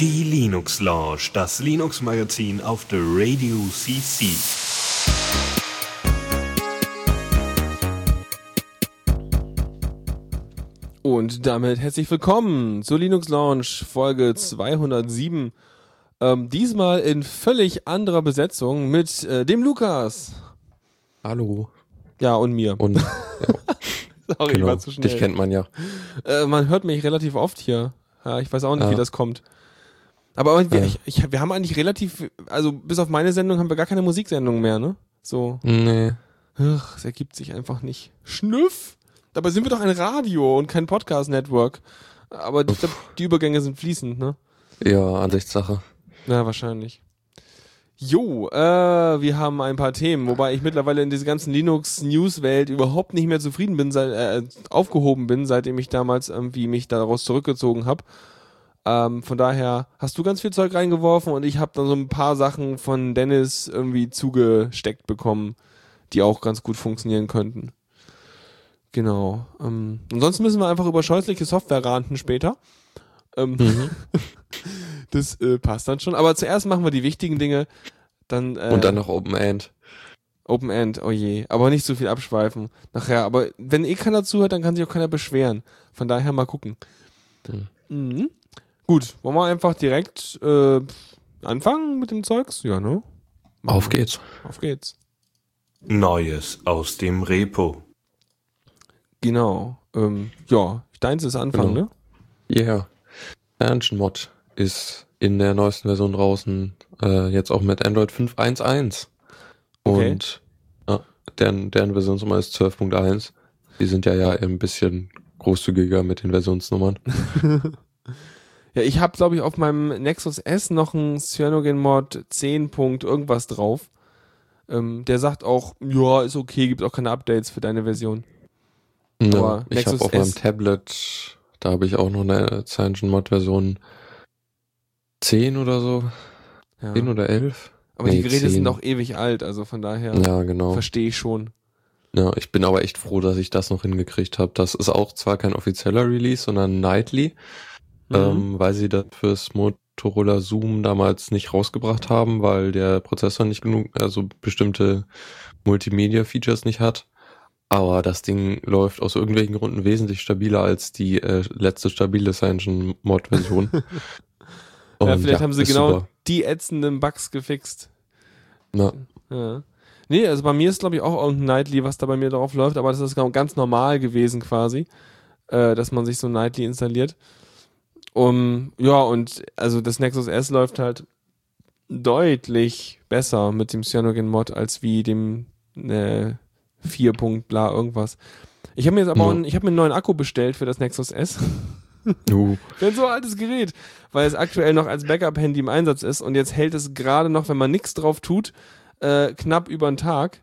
Die Linux Lounge, das Linux Magazin auf der Radio CC. Und damit herzlich willkommen zur Linux Lounge Folge 207. Ähm, diesmal in völlig anderer Besetzung mit äh, dem Lukas. Hallo. Ja, und mir. Und Sorry, ich genau, war zu schnell. dich kennt man ja. Äh, man hört mich relativ oft hier. Ja, ich weiß auch nicht, Ja. wie das kommt. Aber wir, Ja. ich, ich, wir haben eigentlich relativ, also bis auf meine Sendung haben wir gar keine Musiksendung mehr, ne? So, Nee. ach, es ergibt sich einfach nicht. Schnüff! Dabei sind wir doch ein Radio und kein Podcast-Network. Aber ich glaub, die Übergänge sind fließend, ne? Ja, Ansichtssache. Ja, wahrscheinlich. Jo, äh, wir haben ein paar Themen, wobei ich mittlerweile in dieser ganzen Linux-News-Welt überhaupt nicht mehr zufrieden bin, seit, äh, aufgehoben bin, seitdem ich damals irgendwie mich daraus zurückgezogen habe. Ähm, von daher hast du ganz viel Zeug reingeworfen und ich habe dann so ein paar Sachen von Dennis irgendwie zugesteckt bekommen, die auch ganz gut funktionieren könnten. Genau. Ähm, ansonsten müssen wir einfach über scheußliche Software ranten später. Ähm, Mhm. das äh, passt dann schon. Aber zuerst machen wir die wichtigen Dinge. Dann, äh, Und dann noch Open End. Open End, oh je. Aber nicht so viel abschweifen. Nachher, aber wenn eh keiner zuhört, dann kann sich auch keiner beschweren. Von daher mal gucken. Mhm. Mhm. Gut, wollen wir einfach direkt äh, anfangen mit dem Zeugs? Ja, ne? Machen Auf wir. geht's. Auf geht's. Neues aus dem Repo. Genau. Ähm, ja, deins ist Anfang, Genau. ne? Yeah. Engine Mod ist in der neuesten Version draußen, äh, jetzt auch mit Android 5.1.1. Okay. Und ja, deren, deren Versionsnummer ist 12.1. Die sind ja ja ein bisschen großzügiger mit den Versionsnummern. Ja, ich habe, glaube ich, auf meinem Nexus S noch einen Cyanogen-Mod 10. Punkt irgendwas drauf. Ähm, der sagt auch, ja, ist okay, gibt auch keine Updates für deine Version. Ja, Aber ich Nexus habe auf S- meinem Tablet, da habe ich auch noch eine Cyanogen 10 oder so. Ja. 10 oder 11? Aber die Nee, Geräte 10. sind auch ewig alt, also von daher Ja, genau. verstehe ich schon. Ja, ich bin aber echt froh, dass ich das noch hingekriegt habe. Das ist auch zwar kein offizieller Release, sondern Nightly, Mhm. ähm, weil sie das fürs Motorola Zoom damals nicht rausgebracht haben, weil der Prozessor nicht genug, also bestimmte Multimedia-Features nicht hat. Aber das Ding läuft aus irgendwelchen Gründen wesentlich stabiler als die äh, letzte stabile Cyanogen Mod-Version. ja, Und vielleicht haben sie genau super. die ätzenden Bugs gefixt. Ja, Ja. Nee, also bei mir ist, glaube ich, auch irgendein Nightly, was da bei mir drauf läuft, aber das ist genau ganz normal gewesen quasi, äh, dass man sich so ein Nightly installiert. Um, ja, und also das Nexus S läuft halt deutlich besser mit dem Cyanogen-Mod als wie dem äh, 4. Punkt bla irgendwas. Ich habe mir jetzt aber Ja. einen, ich habe mir einen neuen Akku bestellt für das Nexus S. uh, Für ein so altes Gerät, weil es aktuell noch als Backup-Handy im Einsatz ist und jetzt hält es gerade noch, wenn man nichts drauf tut, äh, knapp über einen Tag.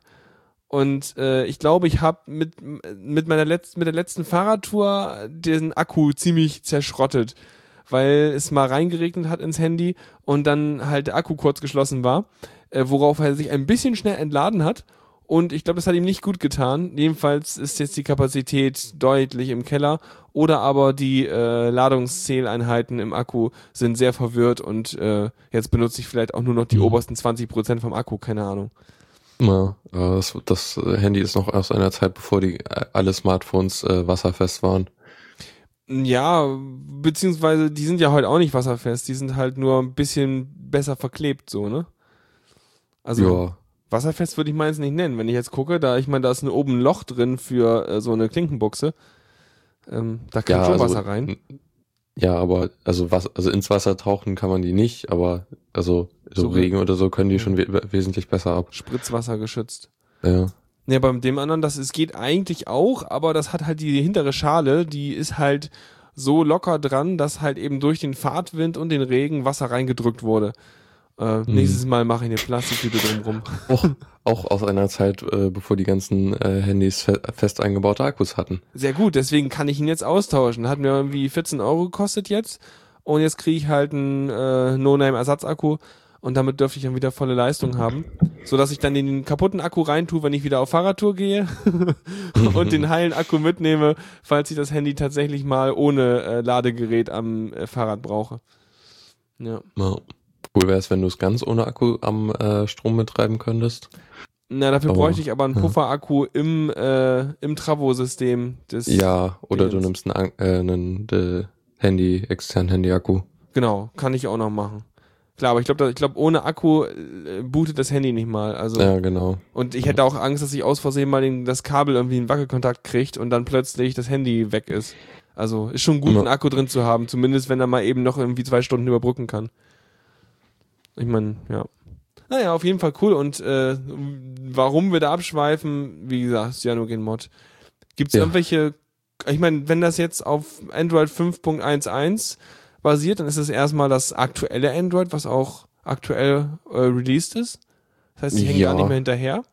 Und äh, ich glaube, ich habe mit, mit meiner letzten, mit der letzten Fahrradtour den Akku ziemlich zerschrottet, weil es mal reingeregnet hat ins Handy und dann halt der Akku kurz geschlossen war, äh, worauf er sich ein bisschen schnell entladen hat. Und ich glaube, das hat ihm nicht gut getan. Jedenfalls ist jetzt die Kapazität deutlich im Keller. Oder aber die äh, Ladungszähleinheiten im Akku sind sehr verwirrt und äh, jetzt benutze ich vielleicht auch nur noch die Mhm. obersten 20% vom Akku, keine Ahnung. Ja, äh, das, das Handy ist noch aus einer Zeit, bevor die äh, alle Smartphones äh, wasserfest waren. Ja, beziehungsweise die sind ja heute auch nicht wasserfest, die sind halt nur ein bisschen besser verklebt, so, ne? Also ja, wasserfest würde ich meins nicht nennen. Wenn ich jetzt gucke, da ich meine, da ist ein, oben ein Loch drin für äh, so eine Klinkenbuchse. Ähm, da kann ja, schon also, Wasser rein. Ja, aber also was, also ins Wasser tauchen kann man die nicht, aber also so, So Regen oder so können die schon we wesentlich besser ab. Spritzwasser geschützt. Ja. Ja, beim dem anderen, das es geht eigentlich auch, aber das hat halt die hintere Schale, die ist halt so locker dran, dass halt eben durch den Fahrtwind und den Regen Wasser reingedrückt wurde. Äh, Mhm. Nächstes Mal mache ich eine Plastiktüte drumrum. Auch, auch aus einer Zeit, äh, bevor die ganzen äh, Handys fe fest eingebaute Akkus hatten. Sehr gut, deswegen kann ich ihn jetzt austauschen. Hat mir irgendwie 14 Euro gekostet jetzt und jetzt kriege ich halt einen äh, No-Name-Ersatzakku und damit dürfte ich dann wieder volle Leistung haben, so dass ich dann den kaputten Akku reintue, wenn ich wieder auf Fahrradtour gehe und den heilen Akku mitnehme, falls ich das Handy tatsächlich mal ohne äh, Ladegerät am äh, Fahrrad brauche. Ja. Ja. Cool wäre es, wenn du es ganz ohne Akku am äh, Strom betreiben könntest. Na, dafür Aber- bräuchte ich aber einen. Pufferakku im, äh, im Travo-System des. Ja, oder du Dingens. nimmst einen, äh, einen Handy, externen Handy-Akku. Genau, kann ich auch noch machen. Klar, aber ich glaube, ich glaube, ohne Akku äh, bootet das Handy nicht mal. Also Ja, genau. und ich hätte auch Angst, dass ich aus Versehen mal den, das Kabel irgendwie einen Wackelkontakt kriegt und dann plötzlich das Handy weg ist. Also ist schon gut, Ja. einen Akku drin zu haben, zumindest wenn er mal eben noch irgendwie zwei Stunden überbrücken kann. Ich meine, ja. Naja, auf jeden Fall cool. Und äh, warum wir da abschweifen, wie gesagt, Cyanogen-Mod. Gibt es Ja. irgendwelche, ich meine, wenn das jetzt auf Android 5.11 basiert, dann ist es erstmal das aktuelle Android, was auch aktuell äh, released ist. Das heißt, sie hängen Ja. gar nicht mehr hinterher.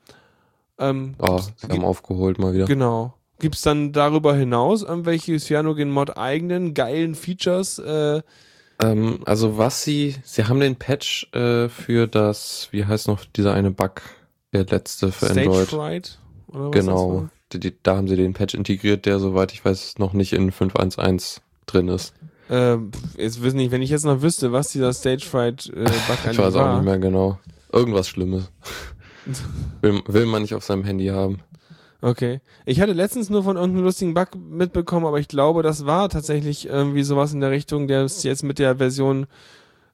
Ähm, Oh, sie haben aufgeholt mal wieder. Genau. Gibt es dann darüber hinaus irgendwelche Cyanogen-Mod eigenen geilen Features? Äh, Ähm, also was sie, sie haben den Patch äh, für das, wie heißt noch dieser eine Bug, der letzte für Stage Android. Fright? Oder was Genau. Die, die, da haben sie den Patch integriert, der soweit ich weiß noch nicht in 5.1.1 drin ist. Äh, jetzt wissen nicht, wenn ich jetzt noch wüsste, was dieser Stage Fright äh, Bug Ich eigentlich weiß war. auch nicht mehr genau. Irgendwas Schlimmes. will, will man nicht auf seinem Handy haben. Okay. Ich hatte letztens nur von irgendeinem lustigen Bug mitbekommen, aber ich glaube, das war tatsächlich irgendwie sowas in der Richtung, der es jetzt mit der Version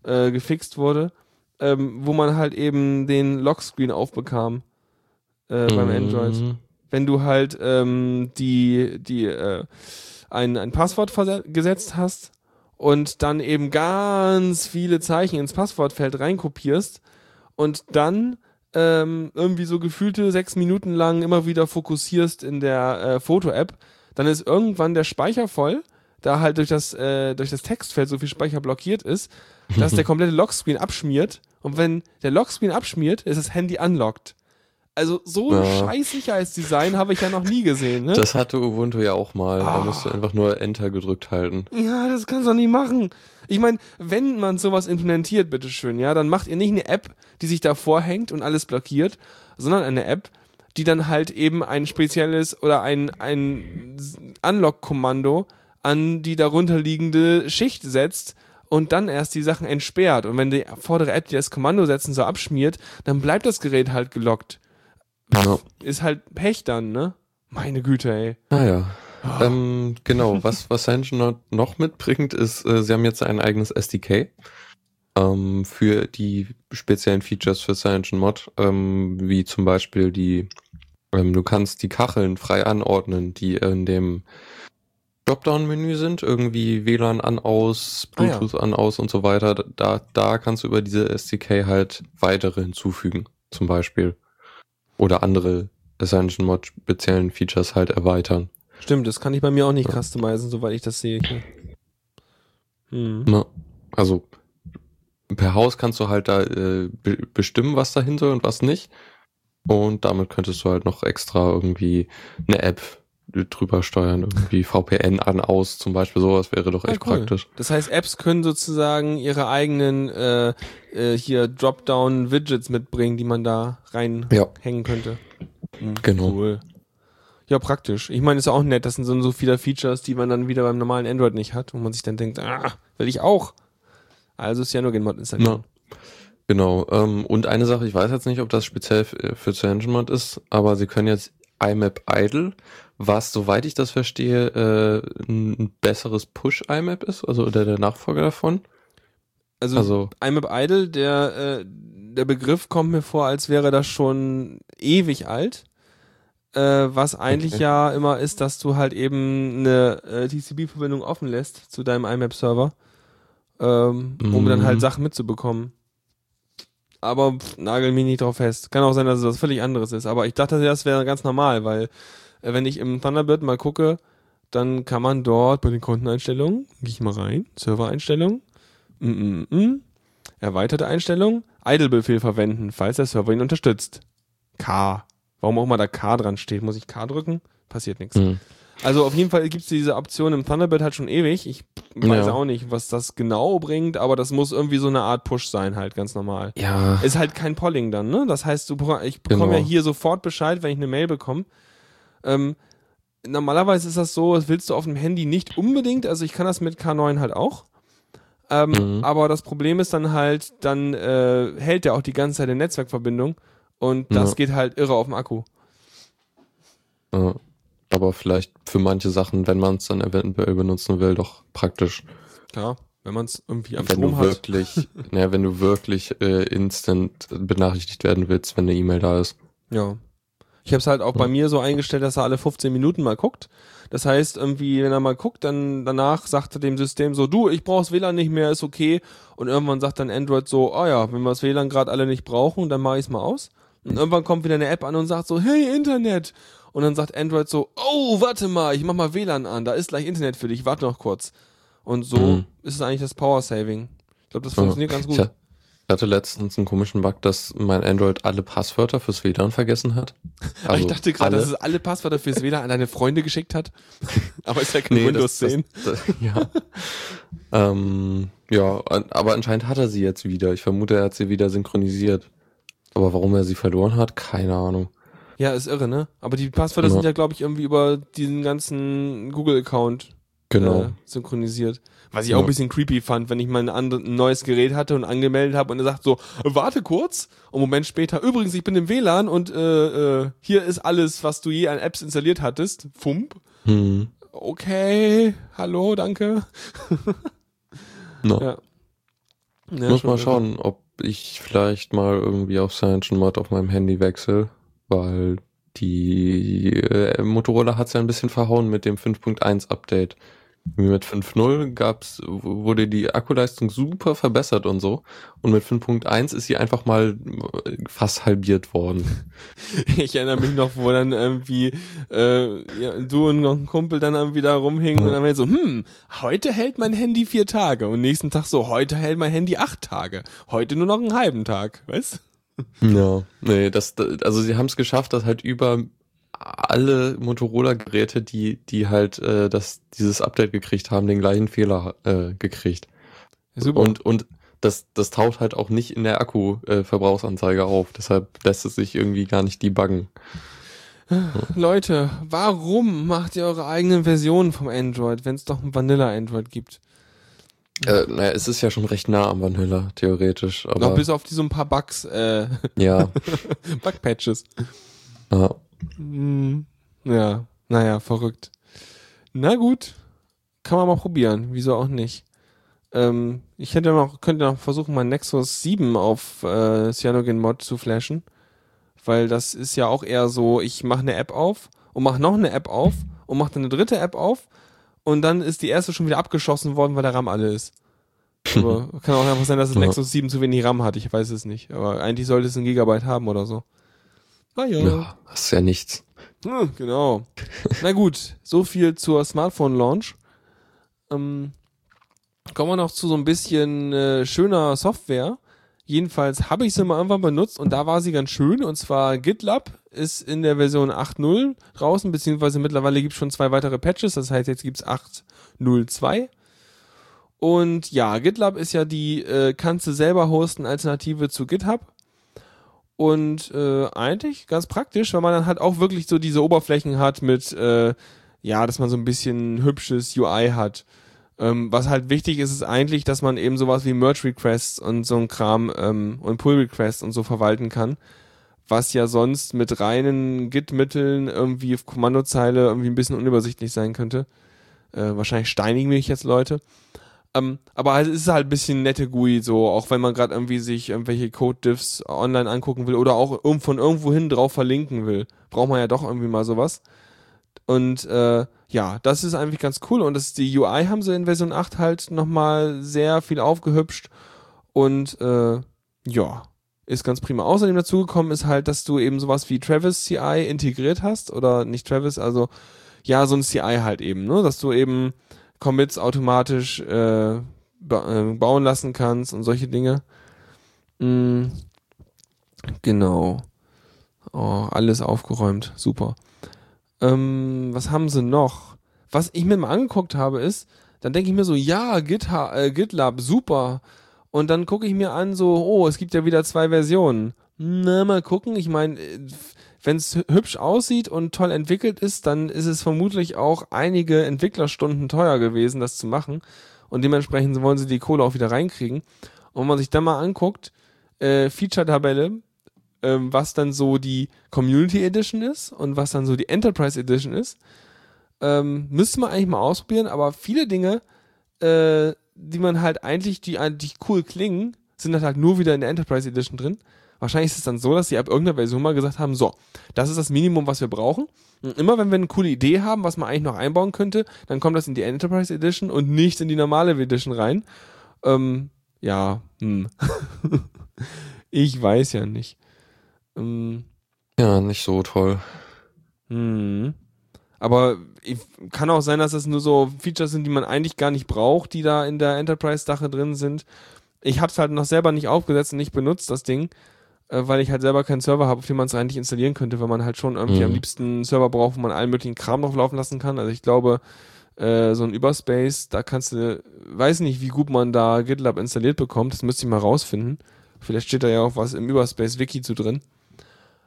äh, gefixt wurde, ähm, wo man halt eben den Lockscreen aufbekam äh, beim Android. Mhm. wenn du halt ähm, die, die äh, ein, ein Passwort gesetzt hast und dann eben ganz viele Zeichen ins Passwortfeld reinkopierst und dann ähm, irgendwie so gefühlte sechs Minuten lang immer wieder fokussierst in der äh, Foto-App, dann ist irgendwann der Speicher voll, da halt durch das, äh, durch das Textfeld so viel Speicher blockiert ist, dass der komplette Lockscreen abschmiert und wenn der Lockscreen abschmiert, ist das Handy unlocked. Also so ein Ja. scheiß Sicherheitsdesign habe ich ja noch nie gesehen, ne? Das hatte Ubuntu ja auch mal. Ah. Da musst du einfach nur Enter gedrückt halten. ja, das kannst du doch nicht machen. Ich meine, wenn man sowas implementiert, bitteschön, ja, dann macht ihr nicht eine App, die sich davor hängt und alles blockiert, sondern eine App, die dann halt eben ein spezielles oder ein, ein Unlock-Kommando an die darunterliegende Schicht setzt und dann erst die Sachen entsperrt. Und wenn die vordere App, die das Kommando setzen, so abschmiert, dann bleibt das Gerät halt gelockt. Ja. Ist halt Pech dann, ne? Meine Güte, ey. Naja. Ähm, genau, was, was CyanogenMod noch mitbringt, ist, äh, sie haben jetzt ein eigenes SDK ähm, für die speziellen Features für CyanogenMod, ähm, wie zum Beispiel die, ähm, du kannst die Kacheln frei anordnen, die in dem Dropdown-Menü sind, irgendwie WLAN an, aus, Ah, ja. Bluetooth an, aus und so weiter. Da, da kannst du über diese SDK halt weitere hinzufügen, zum Beispiel. Oder andere CyanogenMod speziellen Features halt erweitern. Stimmt, das kann ich bei mir auch nicht Ja. customizen, soweit ich das sehe. Hm. Na, also per Haus kannst du halt da äh, be bestimmen, was dahin soll und was nicht. Und damit könntest du halt noch extra irgendwie eine App drüber steuern, irgendwie VPN an, aus, zum Beispiel sowas wäre doch Ah, echt cool. praktisch. Das heißt, Apps können sozusagen ihre eigenen äh, äh, hier Dropdown-Widgets mitbringen, die man da reinhängen Ja, könnte. Hm, Genau. Cool. Ja, praktisch. Ich meine, ist ja auch nett. Das sind so, so viele Features, die man dann wieder beim normalen Android nicht hat, wo man sich dann denkt, ah, will ich auch. Also ist ja nur Mod installieren. genau. Ähm, und eine Sache, ich weiß jetzt nicht, ob das speziell für CyanogenMod ist, aber sie können jetzt IMAP Idle, was, soweit ich das verstehe, äh, ein besseres Push-IMAP ist, also der, der Nachfolger davon. Also, Also, IMAP Idle, der, äh, der Begriff kommt mir vor, als wäre das schon ewig alt. Äh, was eigentlich Okay. ja immer ist, dass du halt eben eine äh, TCP-Verbindung offen lässt zu deinem IMAP-Server, ähm, um Mhm. dann halt Sachen mitzubekommen. Aber pff, nagel mich nicht drauf fest. Kann auch sein, dass es was völlig anderes ist. Aber ich dachte, das wäre ganz normal, weil wenn ich im Thunderbird mal gucke, dann kann man dort bei den Konteneinstellungen, gehe ich mal rein, Servereinstellungen, mm, mm, mm, erweiterte Einstellungen, Idle-Befehl verwenden, falls der Server ihn unterstützt. K. Warum auch immer da K dran steht. Muss ich K drücken? Passiert nichts. mh. Also auf jeden Fall gibt's diese Option im Thunderbird halt schon ewig. Ich weiß Ja. auch nicht, was das genau bringt, aber das muss irgendwie so eine Art Push sein, halt ganz normal. Ja, Ist halt kein Polling dann, ne? Das heißt, du, ich bekomme Genau. ja hier sofort Bescheid, wenn ich eine Mail bekomme. Ähm, normalerweise ist das so, das willst du auf dem Handy nicht unbedingt, also ich kann das mit K9 halt auch. Ähm, Mhm. Aber das Problem ist dann halt, dann äh, hält der auch die ganze Zeit eine Netzwerkverbindung und das Ja. geht halt irre auf dem Akku. ja. aber vielleicht für manche Sachen, wenn man es dann eventuell benutzen will, doch praktisch. Klar, wenn man es irgendwie am wenn du Strom hat. wirklich, naja, wenn du wirklich äh, instant benachrichtigt werden willst, wenn eine E-Mail da ist. Ja. Ich habe es halt auch bei mir so eingestellt, dass er alle 15 Minuten mal guckt. Das heißt, irgendwie, wenn er mal guckt, dann danach sagt er dem System so, du, ich brauche das WLAN nicht mehr, ist okay. Und irgendwann sagt dann Android so, oh ja, wenn wir das WLAN gerade alle nicht brauchen, dann mache ich es mal aus. Und irgendwann kommt wieder eine App an und sagt so, hey Internet. Und dann sagt Android so, oh, warte mal, ich mach mal WLAN an, da ist gleich Internet für dich, warte noch kurz. Und so Mhm. ist es eigentlich das Power Saving. Ich glaube, das Ja. funktioniert ganz Ich ha- hatte letztens einen komischen Bug, dass mein Android alle Passwörter fürs WLAN vergessen hat. Aber ich Also dachte gerade, dass es alle Passwörter fürs WLAN an deine Freunde geschickt hat. Aber ist ja kein Nee, Windows das, 10. Das, das, ja. ähm, ja, aber anscheinend hat er sie jetzt wieder. Ich vermute, er hat sie wieder synchronisiert. Aber warum er sie verloren hat, keine Ahnung. Ja, ist irre, ne? Aber die Passwörter Ja. sind ja, glaube ich, irgendwie über diesen ganzen Google-Account Genau. äh, synchronisiert. Was ich auch Ja. ein bisschen creepy fand, wenn ich mal ein, andre- ein neues Gerät hatte und angemeldet habe und er sagt so, warte kurz. Und einen Moment später, übrigens, ich bin im WLAN und äh, äh, hier ist alles, was du je an Apps installiert hattest. Fump. Hm. Okay, hallo, danke. No. Ja. Ja, Muss mal schauen, ob ich vielleicht mal irgendwie auf Cyanogen Mod auf meinem Handy wechsle, weil die äh, Motorola hat es ja ein bisschen verhauen mit dem 5.1 Update. Mit 5.0 gab's, wurde die Akkuleistung super verbessert und so. Und mit 5.1 ist sie einfach mal äh, fast halbiert worden. Ich erinnere mich noch, wo dann irgendwie äh, ja, du und noch ein Kumpel dann irgendwie da rumhingen und dann war so, hm, heute hält mein Handy vier Tage und nächsten Tag so, heute hält mein Handy acht Tage, heute nur noch einen halben Tag, weißt? Ja, nee, das, also sie haben es geschafft, dass halt über alle Motorola-Geräte, die, die halt äh, das, dieses Update gekriegt haben, den gleichen Fehler äh, gekriegt. Super. Und, und das, das taucht halt auch nicht in der Akku-Verbrauchsanzeige auf. Deshalb lässt es sich irgendwie gar nicht debuggen. Leute, warum macht ihr eure eigenen Versionen vom Android, wenn es doch ein Vanilla-Android gibt? Äh, naja, es ist ja schon recht nah am Vanilla, theoretisch. Noch Aber bis auf die so ein paar Bugs, äh, ja, Bug-Patches. ja. Hm, Ja, naja, verrückt. Na gut, kann man mal probieren, wieso auch nicht. Ähm, ich hätte noch, könnte noch versuchen, mein Nexus 7 auf äh, Cyanogen Mod zu flashen, weil das ist ja auch eher so, ich mache eine App auf und mache noch eine App auf und mache dann eine dritte App auf und dann ist die erste schon wieder abgeschossen worden, weil der RAM alle ist. Aber kann auch einfach sein, dass das Ja. Nexus 7 zu wenig RAM hat, ich weiß es nicht. Aber eigentlich sollte es ein Gigabyte haben oder so. Naja. ja, das ist ja nichts. Hm, genau. Na gut, so viel zur Smartphone-Launch. Ähm, kommen wir noch zu so ein bisschen äh, schöner Software. Jedenfalls habe ich sie mal irgendwann benutzt und da war sie ganz schön. Und zwar GitLab ist in der Version 8.0 draußen, beziehungsweise mittlerweile gibt es schon zwei weitere Patches. Das heißt, jetzt gibt's 8.0.2. Und ja, GitLab ist ja die, äh, kannst du selber hosten, Alternative zu GitHub. Und äh, eigentlich ganz praktisch, weil man dann halt auch wirklich so diese Oberflächen hat mit, äh, ja, dass man so ein bisschen hübsches UI hat. Ähm, was halt wichtig ist, ist eigentlich, dass man eben sowas wie Merge Requests und so ein Kram ähm, und Pull Requests und so verwalten kann. Was ja sonst mit reinen Git-Mitteln irgendwie auf Kommandozeile irgendwie ein bisschen unübersichtlich sein könnte. Äh, wahrscheinlich steinigen mich jetzt Leute. Ähm, aber halt, es ist halt ein bisschen nette GUI, so, auch wenn man gerade irgendwie sich irgendwelche Code-Diffs online angucken will oder auch von irgendwo hin drauf verlinken will, braucht man ja doch irgendwie mal sowas. Und äh, ja, das ist eigentlich ganz cool und das die UI haben sie in Version 8 halt nochmal sehr viel aufgehübscht und äh, ja, ist ganz prima. Außerdem dazugekommen ist halt, dass du eben sowas wie Travis CI integriert hast oder nicht Travis, also ja, so ein CI halt eben, ne, dass du eben Commits automatisch äh, äh, bauen lassen kannst und solche Dinge. Mm, genau. Oh, alles aufgeräumt. Super. Ähm, was haben sie noch? Was ich mir mal angeguckt habe, ist, dann denke ich mir so, ja, GitHub, äh, GitLab, super. Und dann gucke ich mir an, so, oh, es gibt ja wieder zwei Versionen. Na, mal gucken. Ich meine, wenn es hübsch aussieht und toll entwickelt ist, dann ist es vermutlich auch einige Entwicklerstunden teuer gewesen, das zu machen. Und dementsprechend wollen sie die Kohle auch wieder reinkriegen. Und wenn man sich dann mal anguckt, äh, Feature-Tabelle, ähm, was dann so die Community Edition ist und was dann so die Enterprise Edition ist, ähm, müsste man eigentlich mal ausprobieren, aber viele Dinge, äh, die man halt eigentlich, die eigentlich cool klingen, sind halt nur wieder in der Enterprise Edition drin. Wahrscheinlich ist es dann so, dass sie ab irgendeiner Version mal gesagt haben, so, das ist das Minimum, was wir brauchen. Und immer wenn wir eine coole Idee haben, was man eigentlich noch einbauen könnte, dann kommt das in die Enterprise Edition und nicht in die normale Edition rein. Ähm, ja, hm. ich weiß ja nicht. Ähm, ja, nicht so toll. Hm. Aber ich, kann auch sein, dass es nur so Features sind, die man eigentlich gar nicht braucht, die da in der Enterprise-Sache drin sind. Ich habe es halt noch selber nicht aufgesetzt und nicht benutzt, das Ding, äh, weil ich halt selber keinen Server habe, auf dem man es eigentlich installieren könnte, weil man halt schon irgendwie mhm. am liebsten einen Server braucht, wo man allen möglichen Kram drauf laufen lassen kann. Also ich glaube, äh, so ein Überspace, da kannst du, weiß nicht, wie gut man da GitLab installiert bekommt, das müsste ich mal rausfinden. Vielleicht steht da ja auch was im Überspace-Wiki zu drin.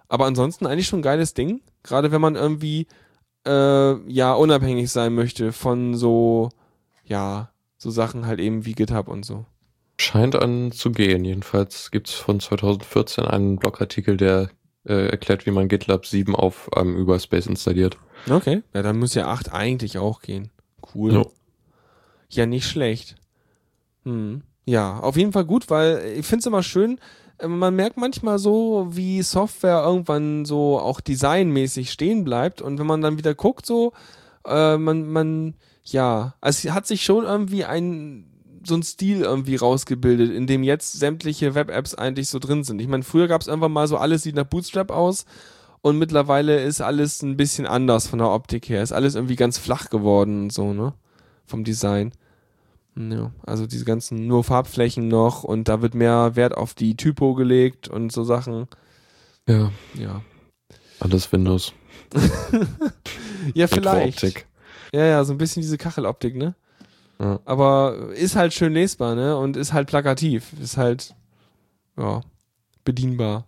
Aber ansonsten eigentlich schon ein geiles Ding. Gerade wenn man irgendwie äh, ja unabhängig sein möchte von so, ja, so Sachen halt eben wie GitHub und so. Scheint an zu gehen. Jedenfalls gibt's von 2014 einen Blogartikel, der äh, erklärt, wie man GitLab 7 auf einem ähm, Überspace installiert. Okay, ja, dann muss ja 8 eigentlich auch gehen. Cool. No. Ja, nicht schlecht. Hm. Ja, auf jeden Fall gut, weil ich finde es immer schön, man merkt manchmal so, wie Software irgendwann so auch designmäßig stehen bleibt und wenn man dann wieder guckt, so, äh, man, man, ja, es hat sich schon irgendwie ein, so ein Stil irgendwie rausgebildet, in dem jetzt sämtliche Web-Apps eigentlich so drin sind. Ich meine, früher gab es irgendwann mal so, alles sieht nach Bootstrap aus und mittlerweile ist alles ein bisschen anders von der Optik her. Ist alles irgendwie ganz flach geworden und so, ne? Vom Design. Ja, also diese ganzen nur Farbflächen noch und da wird mehr Wert auf die Typo gelegt und so Sachen. Ja. Ja. Alles Windows. ja, vielleicht. Ja, ja, so ein bisschen diese Kacheloptik, ne? Ja. Aber ist halt schön lesbar, ne? Und ist halt plakativ. Ist halt, ja, bedienbar.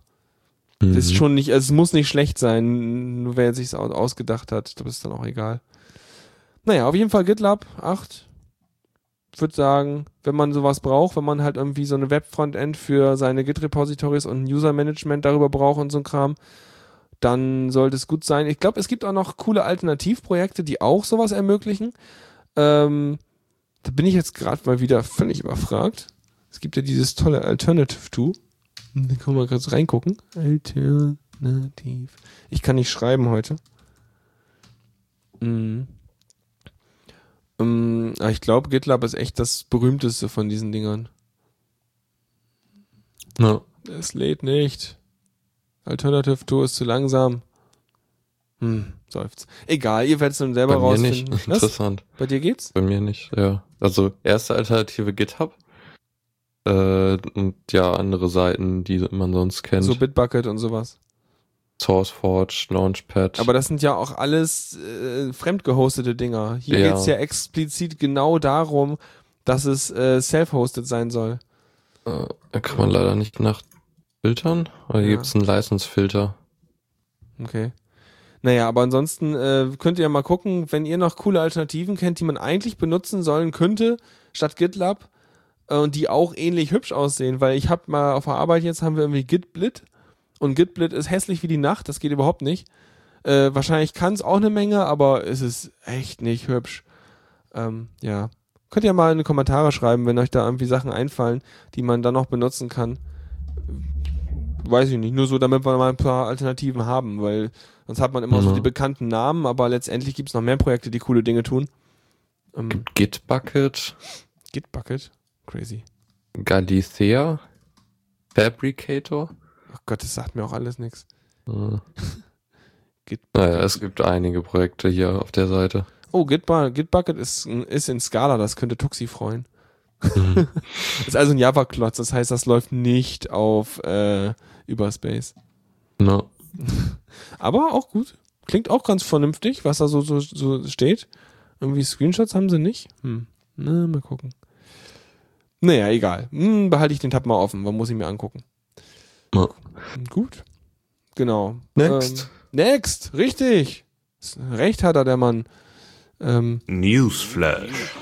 Mhm. Das ist schon nicht, also es muss nicht schlecht sein, nur wer jetzt sich ausgedacht hat. Ich glaube, ist dann auch egal. Naja, auf jeden Fall GitLab 8 würde sagen, wenn man sowas braucht, wenn man halt irgendwie so eine Web-Frontend für seine Git-Repositories und User-Management darüber braucht und so ein Kram, dann sollte es gut sein. Ich glaube, es gibt auch noch coole Alternativprojekte, die auch sowas ermöglichen. Ähm, da bin ich jetzt gerade mal wieder völlig überfragt. Es gibt ja dieses tolle Alternative 2. Da können wir kurz reingucken. Alternativ. Ich kann nicht schreiben heute. Mhm. Ähm, ich glaube, GitLab ist echt das berühmteste von diesen Dingern. No. Es lädt nicht. Alternative Tour ist zu langsam. Hm, seufzt. Egal, ihr werdet es dann selber Bei rausfinden. Mir nicht. Interessant. Bei dir geht's? Bei mir nicht, ja. Also erste Alternative GitHub. Äh, und ja, andere Seiten, die man sonst kennt. So Bitbucket und sowas. SourceForge, Launchpad. Aber das sind ja auch alles äh, fremdgehostete Dinger. Hier ja. geht's ja explizit genau darum, dass es äh, self-hosted sein soll. Äh, kann man leider nicht nach filtern. Oder ja. gibt's einen License-Filter? Okay. Naja, aber ansonsten äh, könnt ihr ja mal gucken, wenn ihr noch coole Alternativen kennt, die man eigentlich benutzen sollen könnte, statt GitLab, äh, und die auch ähnlich hübsch aussehen, weil ich habe mal auf der Arbeit jetzt haben wir irgendwie Gitblit und Gitblit ist hässlich wie die Nacht, das geht überhaupt nicht. Äh, wahrscheinlich kann es auch eine Menge, aber es ist echt nicht hübsch. Ähm, ja. Könnt ihr mal in die Kommentare schreiben, wenn euch da irgendwie Sachen einfallen, die man dann noch benutzen kann. Weiß ich nicht, nur so, damit wir mal ein paar Alternativen haben, weil sonst hat man immer mhm. so die bekannten Namen, aber letztendlich gibt es noch mehr Projekte, die coole Dinge tun. Ähm, Gitbucket. Gitbucket? Crazy. Galithea. Fabricator. Ach Gott, das sagt mir auch alles nichts. Hm. naja, es gibt einige Projekte hier auf der Seite. Oh, Gitbucket, Gitbucket ist, ist in Scala, das könnte Tuxi freuen. Mhm. ist also ein Java-Klotz, das heißt, das läuft nicht auf äh, Überspace. No. Aber auch gut. klingt auch ganz vernünftig, was da so, so, so steht. Irgendwie Screenshots haben sie nicht. Hm. Na, mal gucken. Naja, egal. Hm, behalte ich den Tab mal offen, man muss ich mir angucken. Ja. Gut. Genau. Next. Ähm, next, richtig. Recht hat er, der Mann. Ähm, Newsflash.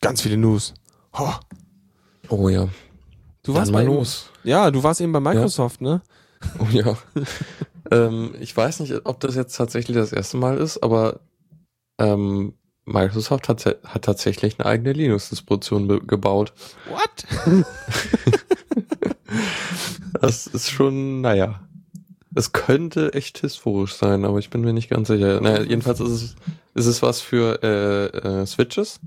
ganz viele News. Ho, Oh ja. du warst Dann mal bei los. Ja, du warst eben bei Microsoft, ne? Oh ja. ähm, ich weiß nicht, ob das jetzt tatsächlich das erste Mal ist, aber ähm, Microsoft hat, hat tatsächlich eine eigene Linux-Distribution gebaut. What? Das ist schon, naja. Es könnte echt historisch sein, aber ich bin mir nicht ganz sicher. Naja, jedenfalls ist es, ist es was für äh, äh, Switches.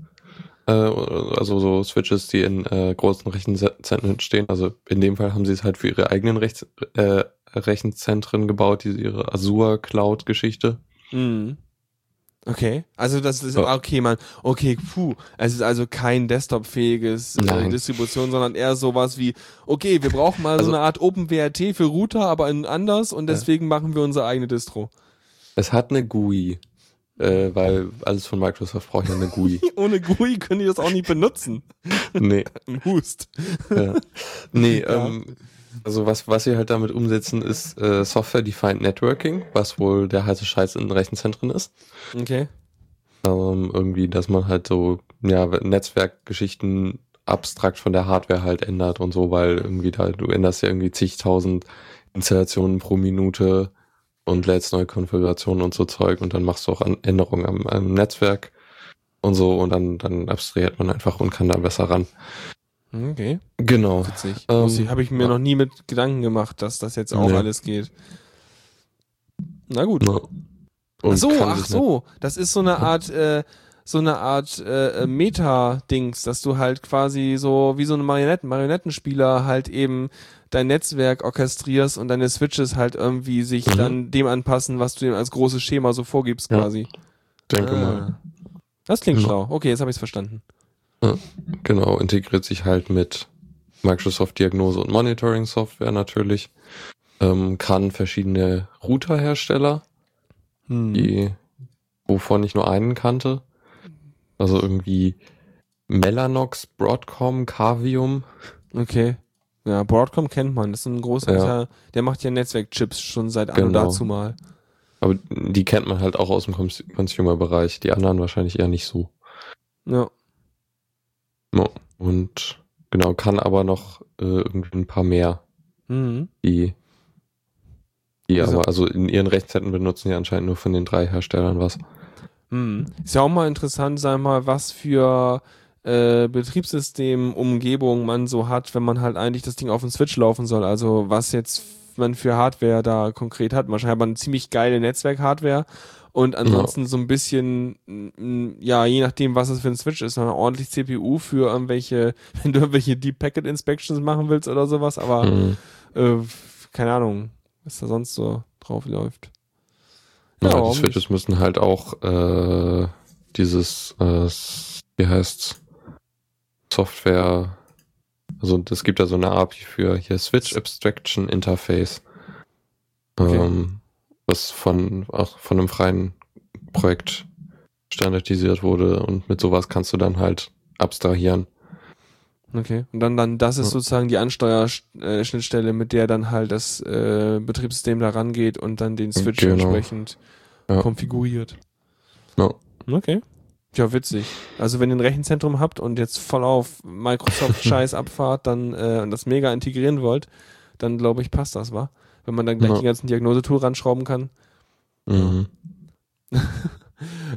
Äh, also so Switches, die in äh, großen Rechenzentren stehen. Also in dem Fall haben sie es halt für ihre eigenen Rechts, äh, Rechenzentren gebaut, diese ihre Azure Cloud-Geschichte. Mhm. Okay, also das ist Ja. okay, man. Okay, puh. Es ist also kein Desktop-fähiges äh. Distribution, sondern eher sowas wie, okay, wir brauchen mal so Also- eine Art OpenWRT für Router, aber anders und deswegen machen wir unsere eigene Distro. Es hat eine GUI, äh, weil alles von Microsoft braucht ja eine GUI. Ohne GUI können die das auch nicht benutzen. nee, Ein Hust. ja. nee Ja. ähm, also was, was sie halt damit umsetzen, ist äh, Software-Defined Networking, was wohl der heiße Scheiß in Rechenzentren ist. Okay. Ähm, irgendwie, dass man halt so, ja, Netzwerkgeschichten abstrakt von der Hardware halt ändert und so, weil irgendwie da, du änderst ja irgendwie zigtausend Installationen pro Minute und lädst neue Konfigurationen und so Zeug und dann machst du auch Änderungen am, am Netzwerk und so und dann, dann abstrahiert man einfach und kann da besser ran. Okay. Genau. Witzig. Ähm, Habe ich mir ja. noch nie mit Gedanken gemacht, dass das jetzt auch Nee. alles geht. Na gut. Ja. Ach so, ach so. Das ist so eine Art, äh, so eine Art äh, Meta-Dings, dass du halt quasi so wie so eine Marionetten, Marionettenspieler halt eben dein Netzwerk orchestrierst und deine Switches halt irgendwie sich Mhm. dann dem anpassen, was du dem als großes Schema so vorgibst Ja. quasi. Denke Ah. mal. Das klingt Ja. schlau. Okay, jetzt habe ich es verstanden. Genau, integriert sich halt mit Microsoft Diagnose und Monitoring Software natürlich. Ähm, kann verschiedene Routerhersteller, Hm. die, wovon ich nur einen kannte. Also irgendwie Mellanox, Broadcom, Cavium. Okay. Ja, Broadcom kennt man. Das ist ein großer, Ja. der macht ja Netzwerkchips schon seit anno Genau. dazu mal. Aber die kennt man halt auch aus dem Cons- Consumer-Bereich. Die anderen wahrscheinlich eher nicht so. Ja. Ja. Und genau, kann aber noch äh, irgendwie ein paar mehr, Mhm. die, die Also- aber, also in ihren Rechtszeiten benutzen ja anscheinend nur von den drei Herstellern was. Hm. Ist ja auch mal interessant, sag mal, was für äh, Betriebssystem-Umgebung man so hat, wenn man halt eigentlich das Ding auf dem Switch laufen soll. Also was jetzt man für Hardware da konkret hat. Wahrscheinlich hat man eine ziemlich geile Netzwerk-Hardware und ansonsten so ein bisschen, ja, je nachdem, was es für ein Switch ist, noch eine ordentlich CPU für irgendwelche, wenn du irgendwelche Deep Packet Inspections machen willst oder sowas, aber Mhm. äh, keine Ahnung, was da sonst so drauf läuft. Ja, warum die Switches müssen halt auch äh, dieses, äh, wie heißt's, Software, also es gibt da so eine API für hier Switch Abstraction Interface, Okay. ähm, was von auch von einem freien Projekt standardisiert wurde und mit sowas kannst du dann halt abstrahieren. Okay. Und dann, dann, das ist sozusagen die Ansteuerschnittstelle, mit der dann halt das äh, Betriebssystem da rangeht und dann den Switch Genau. entsprechend Ja. konfiguriert. Ja. Okay. Ja, witzig. Also wenn ihr ein Rechenzentrum habt und jetzt voll auf Microsoft-Scheiß abfahrt, dann äh, und das mega integrieren wollt, dann glaube ich, passt das, wa? Wenn man dann gleich Ja. die ganzen Diagnosetool ranschrauben kann. Mhm.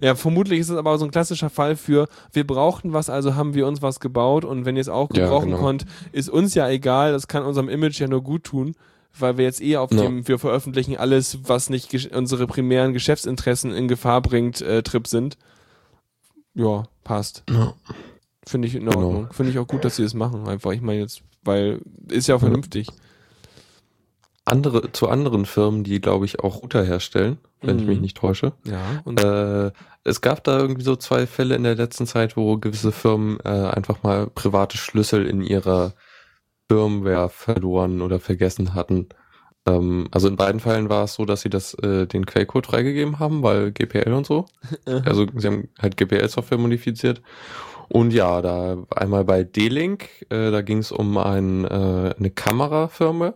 Ja, vermutlich ist es aber so ein klassischer Fall für, wir brauchten was, also haben wir uns was gebaut und wenn ihr es auch Ja, gebrauchen genau. konnt, ist uns ja egal, das kann unserem Image ja nur gut tun, weil wir jetzt eh auf Ja. dem, wir veröffentlichen alles, was nicht unsere primären Geschäftsinteressen in Gefahr bringt, äh, Trip sind. Ja, passt. Ja. Finde ich in Genau. Ordnung. Finde ich auch gut, dass sie das machen, einfach. Ich meine jetzt, weil ist ja vernünftig. Andere, zu anderen Firmen, die glaube ich auch Router herstellen, wenn ich Mhm. mich nicht täusche. Ja, und Äh, es gab da irgendwie so zwei Fälle in der letzten Zeit, wo gewisse Firmen äh, einfach mal private Schlüssel in ihrer Firmware verloren oder vergessen hatten. Ähm, also in beiden Fällen war es so, dass sie das äh, den Quellcode freigegeben haben, weil GPL und so. also sie haben halt GPL-Software modifiziert. Und ja, da einmal bei D-Link, äh, da ging es um ein, äh, eine Kamerafirma.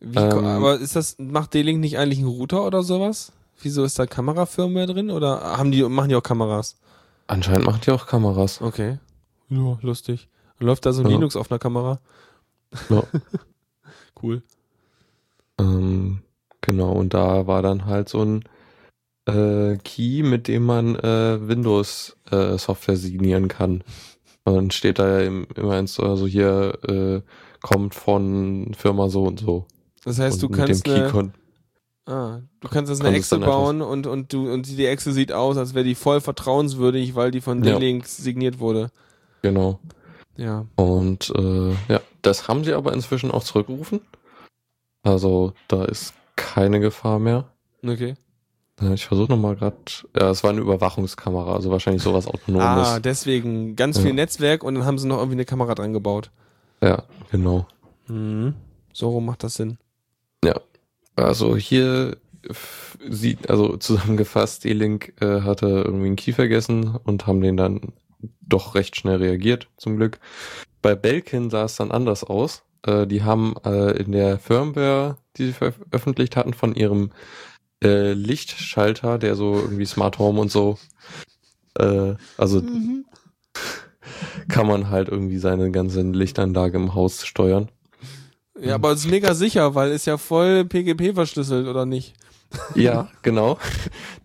Wie, ähm, aber ist das, macht D-Link nicht eigentlich einen Router oder sowas? Wieso ist da Kamerafirmware drin oder haben die, machen die auch Kameras? Anscheinend machen die auch Kameras. Okay. Ja, lustig. Läuft da so ein ja. Linux auf einer Kamera? Ja. cool. Ähm, genau, und da war dann halt so ein äh, Key, mit dem man äh, Windows-Software äh, signieren kann. Und dann steht da ja immer ins, also hier äh, kommt von Firma so und so. Das heißt, und du kannst eine, ah, du kannst das eine Excel bauen und, und du und die Excel sieht aus, als wäre die voll vertrauenswürdig, weil die von ja. D-Links signiert wurde. Genau. Ja. Und äh, ja, das haben sie aber inzwischen auch zurückgerufen. Also da ist keine Gefahr mehr. Okay. Ich versuche nochmal gerade. Ja, es war eine Überwachungskamera, also wahrscheinlich sowas autonomes. Ah, deswegen ganz viel ja. Netzwerk und dann haben sie noch irgendwie eine Kamera dran gebaut. Ja, genau. Mhm. So rum macht das Sinn. Ja. Also hier sieht, also zusammengefasst, D-Link äh, hatte irgendwie einen Key vergessen und haben den dann doch recht schnell reagiert, zum Glück. Bei Belkin sah es dann anders aus. Äh, die haben äh, in der Firmware, die sie veröffentlicht hatten, von ihrem äh, Lichtschalter, der so irgendwie Smart Home und so, äh, also mhm. kann man halt irgendwie seine ganze Lichtanlage im Haus steuern. Ja, aber es ist mega sicher, weil es ja voll PGP verschlüsselt, oder nicht? Ja, genau.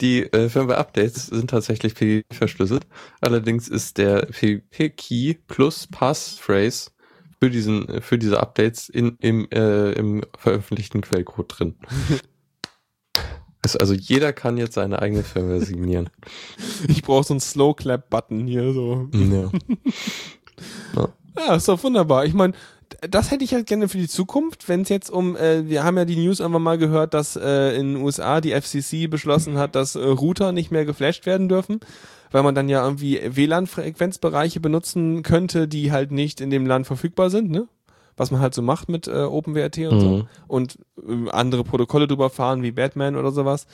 Die äh, Firmware-Updates sind tatsächlich PGP verschlüsselt. Allerdings ist der PGP-Key plus Passphrase für diesen, für diese Updates in, im, äh, im veröffentlichten Quellcode drin. also jeder kann jetzt seine eigene Firmware signieren. Ich brauche so einen Slow Clap Button hier so. Ja. ja. ja, ist doch wunderbar. Ich meine, das hätte ich halt gerne für die Zukunft, wenn es jetzt um, äh, wir haben ja die News einfach mal gehört, dass äh, in den USA die FCC beschlossen hat, dass äh, Router nicht mehr geflasht werden dürfen weil man dann ja irgendwie WLAN-Frequenzbereiche benutzen könnte, die halt nicht in dem Land verfügbar sind, ne? Was man halt so macht mit äh, OpenWRT und mhm. so. Und äh, andere Protokolle drüber fahren, wie Batman oder sowas.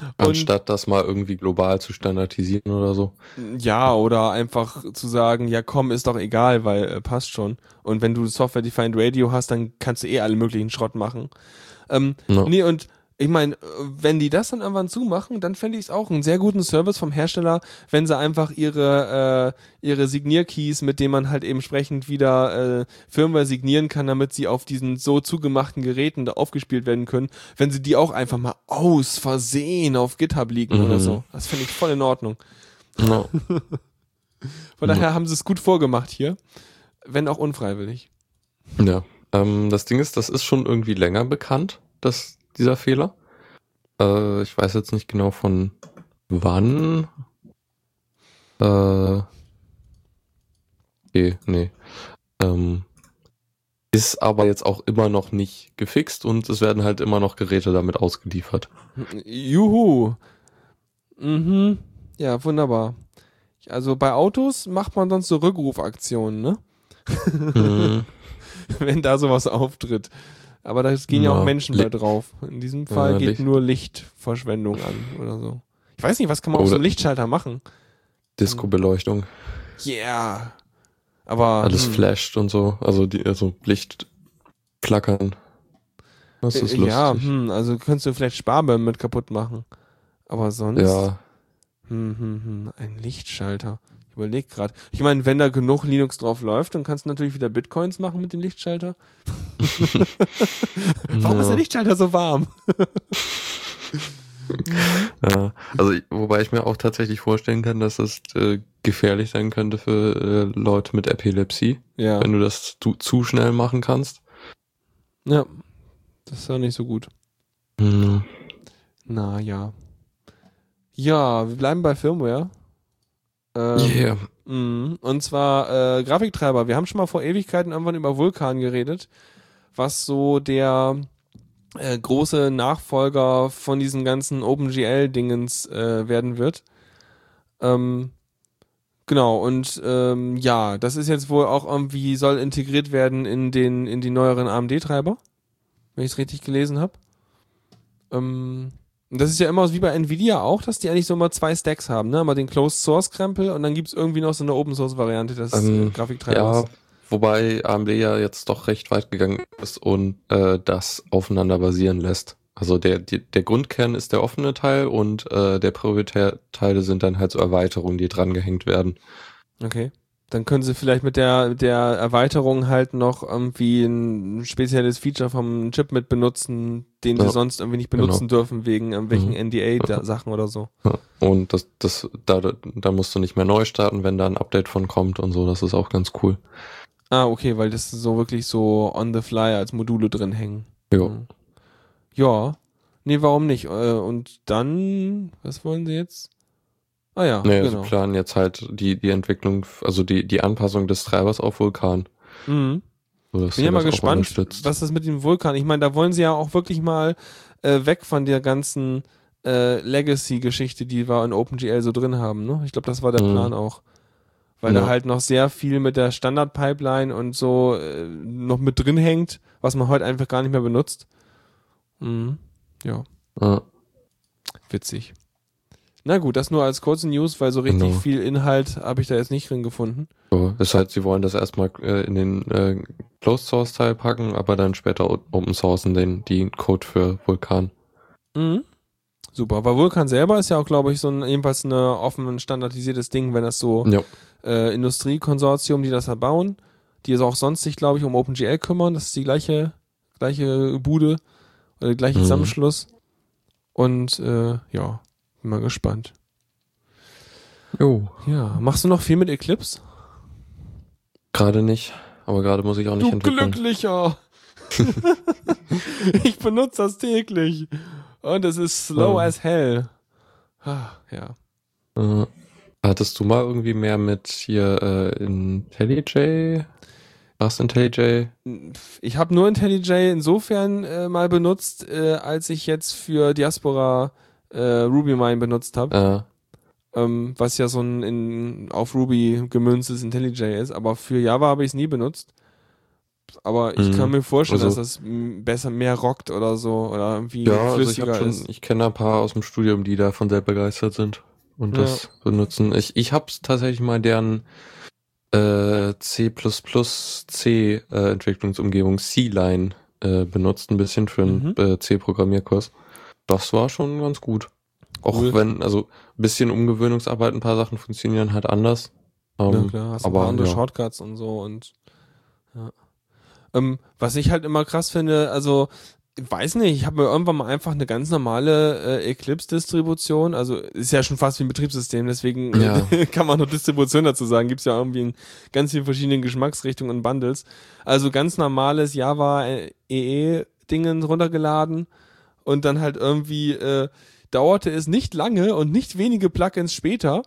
Und, Anstatt das mal irgendwie global zu standardisieren oder so. Ja, oder einfach zu sagen, ja komm, ist doch egal, weil äh, passt schon. Und wenn du Software-Defined Radio hast, dann kannst du eh alle möglichen Schrott machen. Ähm, no. Nee, und ich meine, wenn die das dann irgendwann zumachen, dann fände ich es auch einen sehr guten Service vom Hersteller, wenn sie einfach ihre, äh, ihre Signierkeys, mit denen man halt eben entsprechend wieder äh, Firmware signieren kann, damit sie auf diesen so zugemachten Geräten da aufgespielt werden können, wenn sie die auch einfach mal aus Versehen auf GitHub liegen mhm. oder so. Das finde ich voll in Ordnung. No. Von daher haben sie es gut vorgemacht hier, wenn auch unfreiwillig. Ja, ähm, das Ding ist, das ist schon irgendwie länger bekannt, dass dieser Fehler. Äh, ich weiß jetzt nicht genau von wann. Äh, okay, nee. Ähm, ist aber jetzt auch immer noch nicht gefixt und es werden halt immer noch Geräte damit ausgeliefert. Juhu. Mhm. Ja, wunderbar. Also bei Autos macht man sonst so Rückrufaktionen, ne? Mhm. Wenn da sowas auftritt. Aber da gehen ja, ja auch Menschen bei drauf. In diesem Fall ja, geht Licht. nur Lichtverschwendung an oder so. Ich weiß nicht, was kann man auf so einem Lichtschalter machen? Disco-Beleuchtung. Yeah. Aber. Alles hm. flasht und so. Also, die, also Licht flackern. Das ist äh, lustig. Ja, hm, also könntest du vielleicht Sparbeeren mit kaputt machen. Aber sonst. Ja. Hm, hm, hm. Ein Lichtschalter überleg gerade. Ich meine, wenn da genug Linux drauf läuft, dann kannst du natürlich wieder Bitcoins machen mit dem Lichtschalter. Warum ja. ist der Lichtschalter so warm? ja, also wobei ich mir auch tatsächlich vorstellen kann, dass das äh, gefährlich sein könnte für äh, Leute mit Epilepsie, ja. wenn du das zu, zu schnell machen kannst. Ja, das ist ja nicht so gut. Mhm. Na ja. Ja, wir bleiben bei Firmware. Ähm, yeah. Mh, und zwar äh, Grafiktreiber. Wir haben schon mal vor Ewigkeiten irgendwann über Vulkan geredet, was so der äh, große Nachfolger von diesen ganzen OpenGL-Dingens äh, werden wird. Ähm, genau, und ähm, ja, das ist jetzt wohl auch irgendwie, soll integriert werden in den, in die neueren AMD-Treiber. wenn ich es richtig gelesen habe. Ähm, und das ist ja immer wie bei Nvidia auch, dass die eigentlich so immer zwei Stacks haben, ne? Mal den Closed Source Krempel und dann gibt's irgendwie noch so eine Open Source Variante des Ähm, äh, Grafiktreibers. Ja, wobei AMD ja jetzt doch recht weit gegangen ist und äh, das aufeinander basieren lässt. Also der, die, der Grundkern ist der offene Teil und äh, der Prioritärteile sind dann halt so Erweiterungen, die drangehängt werden. Okay. Dann können sie vielleicht mit der, mit der Erweiterung halt noch irgendwie ein spezielles Feature vom Chip mit benutzen, den sie Ja, sonst irgendwie nicht benutzen dürfen wegen irgendwelchen Mhm. NDA-Sachen oder so. Ja. Und das, das, da, da musst du nicht mehr neu starten, wenn da ein Update von kommt und so. Das ist auch ganz cool. Ah, okay, weil das so wirklich so on the fly als Module drin hängen. Jo. Mhm. Ja. Nee, warum nicht? Äh, Und dann, was wollen sie jetzt? Ah ja, Nee, genau. sie planen jetzt halt die, die Entwicklung, also die, die Anpassung des Treibers auf Vulkan. Mhm. So, Bin ja mal gespannt, was das mit dem Vulkan. Ich meine, da wollen sie ja auch wirklich mal äh, weg von der ganzen äh, Legacy-Geschichte, die wir in OpenGL so drin haben. Ne? Ich glaube, das war der Mhm. Plan auch. Weil da Ja. halt noch sehr viel mit der Standard-Pipeline und so äh, noch mit drin hängt, was man heute einfach gar nicht mehr benutzt. Mhm. Ja, Ja. witzig. Na gut, das nur als kurze News, weil so richtig Genau. viel Inhalt habe ich da jetzt nicht drin gefunden. So, ist halt, sie wollen das erstmal äh, in den äh, Closed Source Teil packen, aber dann später Open Sourcen den, die Code für Vulkan. Mhm. Super. Weil Vulkan selber ist ja auch, glaube ich, so ein ebenfalls ein offen standardisiertes Ding, wenn das so Ja. äh, Industriekonsortium, die das erbauen, die ist auch sonst sich, glaube ich, um OpenGL kümmern. Das ist die gleiche, gleiche Bude oder der gleiche Mhm. Zusammenschluss. Und äh, ja, bin mal gespannt. Jo. Ja, machst du noch viel mit Eclipse? Gerade nicht, aber gerade muss ich auch nicht du entwickeln. Glücklicher! ich benutze das täglich. Und es ist slow Oh. as hell. Ah, ja. Äh, hattest du mal irgendwie mehr mit hier äh, IntelliJ? Was IntelliJ? Ich habe nur IntelliJ insofern äh, mal benutzt, äh, als ich jetzt für Diaspora äh, RubyMine benutzt habe, Äh, ähm, was ja so ein in, auf Ruby gemünztes IntelliJ ist, aber für Java habe ich es nie benutzt. Aber ich Mhm. kann mir vorstellen, Also- dass das besser mehr rockt oder so oder irgendwie ja, also ich flüssiger habe schon, ist. ich kenne ein paar aus dem Studium, die davon sehr begeistert sind und Ja. das benutzen. Ich, ich habe tatsächlich mal deren äh, C++ C äh, Entwicklungsumgebung C-Line äh, benutzt, ein bisschen für einen Mhm. äh, C-Programmierkurs. Das war schon ganz gut. Auch Cool. wenn, also ein bisschen Umgewöhnungsarbeit, ein paar Sachen funktionieren halt anders. Ja, Ähm, klar, hast ein aber, paar andere ja. Shortcuts und so und ja. Ähm, was ich halt immer krass finde, also ich weiß nicht, ich habe mir irgendwann mal einfach eine ganz normale äh, Eclipse-Distribution, also ist ja schon fast wie ein Betriebssystem, deswegen Ja. kann man nur Distribution dazu sagen, gibt's ja irgendwie in ganz vielen verschiedenen Geschmacksrichtungen und Bundles. Also ganz normales Java äh, EE-Dingen runtergeladen und dann halt irgendwie äh, dauerte es nicht lange und nicht wenige Plugins später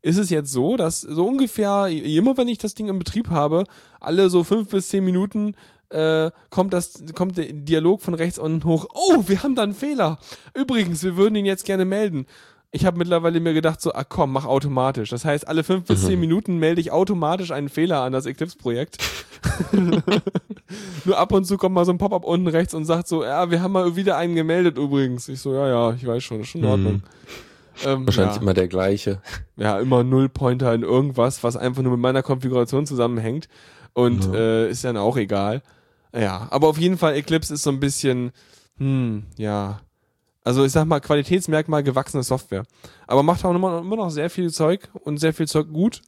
ist es jetzt so, dass so ungefähr, immer wenn ich das Ding im Betrieb habe, alle so fünf bis zehn Minuten äh, kommt das, kommt der Dialog von rechts unten hoch. Oh, wir haben da einen Fehler. Übrigens, wir würden ihn jetzt gerne melden. Ich habe mittlerweile mir gedacht, so, ah komm, mach automatisch. Das heißt, alle fünf bis Mhm. zehn Minuten melde ich automatisch einen Fehler an das Eclipse-Projekt. Nur ab und zu kommt mal so ein Pop-up unten rechts und sagt so, ja, wir haben mal wieder einen gemeldet übrigens. Ich so, ja, ja, ich weiß schon, ist schon in Ordnung. Mhm. Ähm, Wahrscheinlich ja immer der gleiche. ja, immer Nullpointer in irgendwas, was einfach nur mit meiner Konfiguration zusammenhängt. Und Ja. äh, ist dann auch egal. Ja, aber auf jeden Fall, Eclipse ist so ein bisschen, hm, ja. Also ich sag mal, Qualitätsmerkmal gewachsene Software. Aber macht auch immer, immer noch sehr viel Zeug und sehr viel Zeug gut.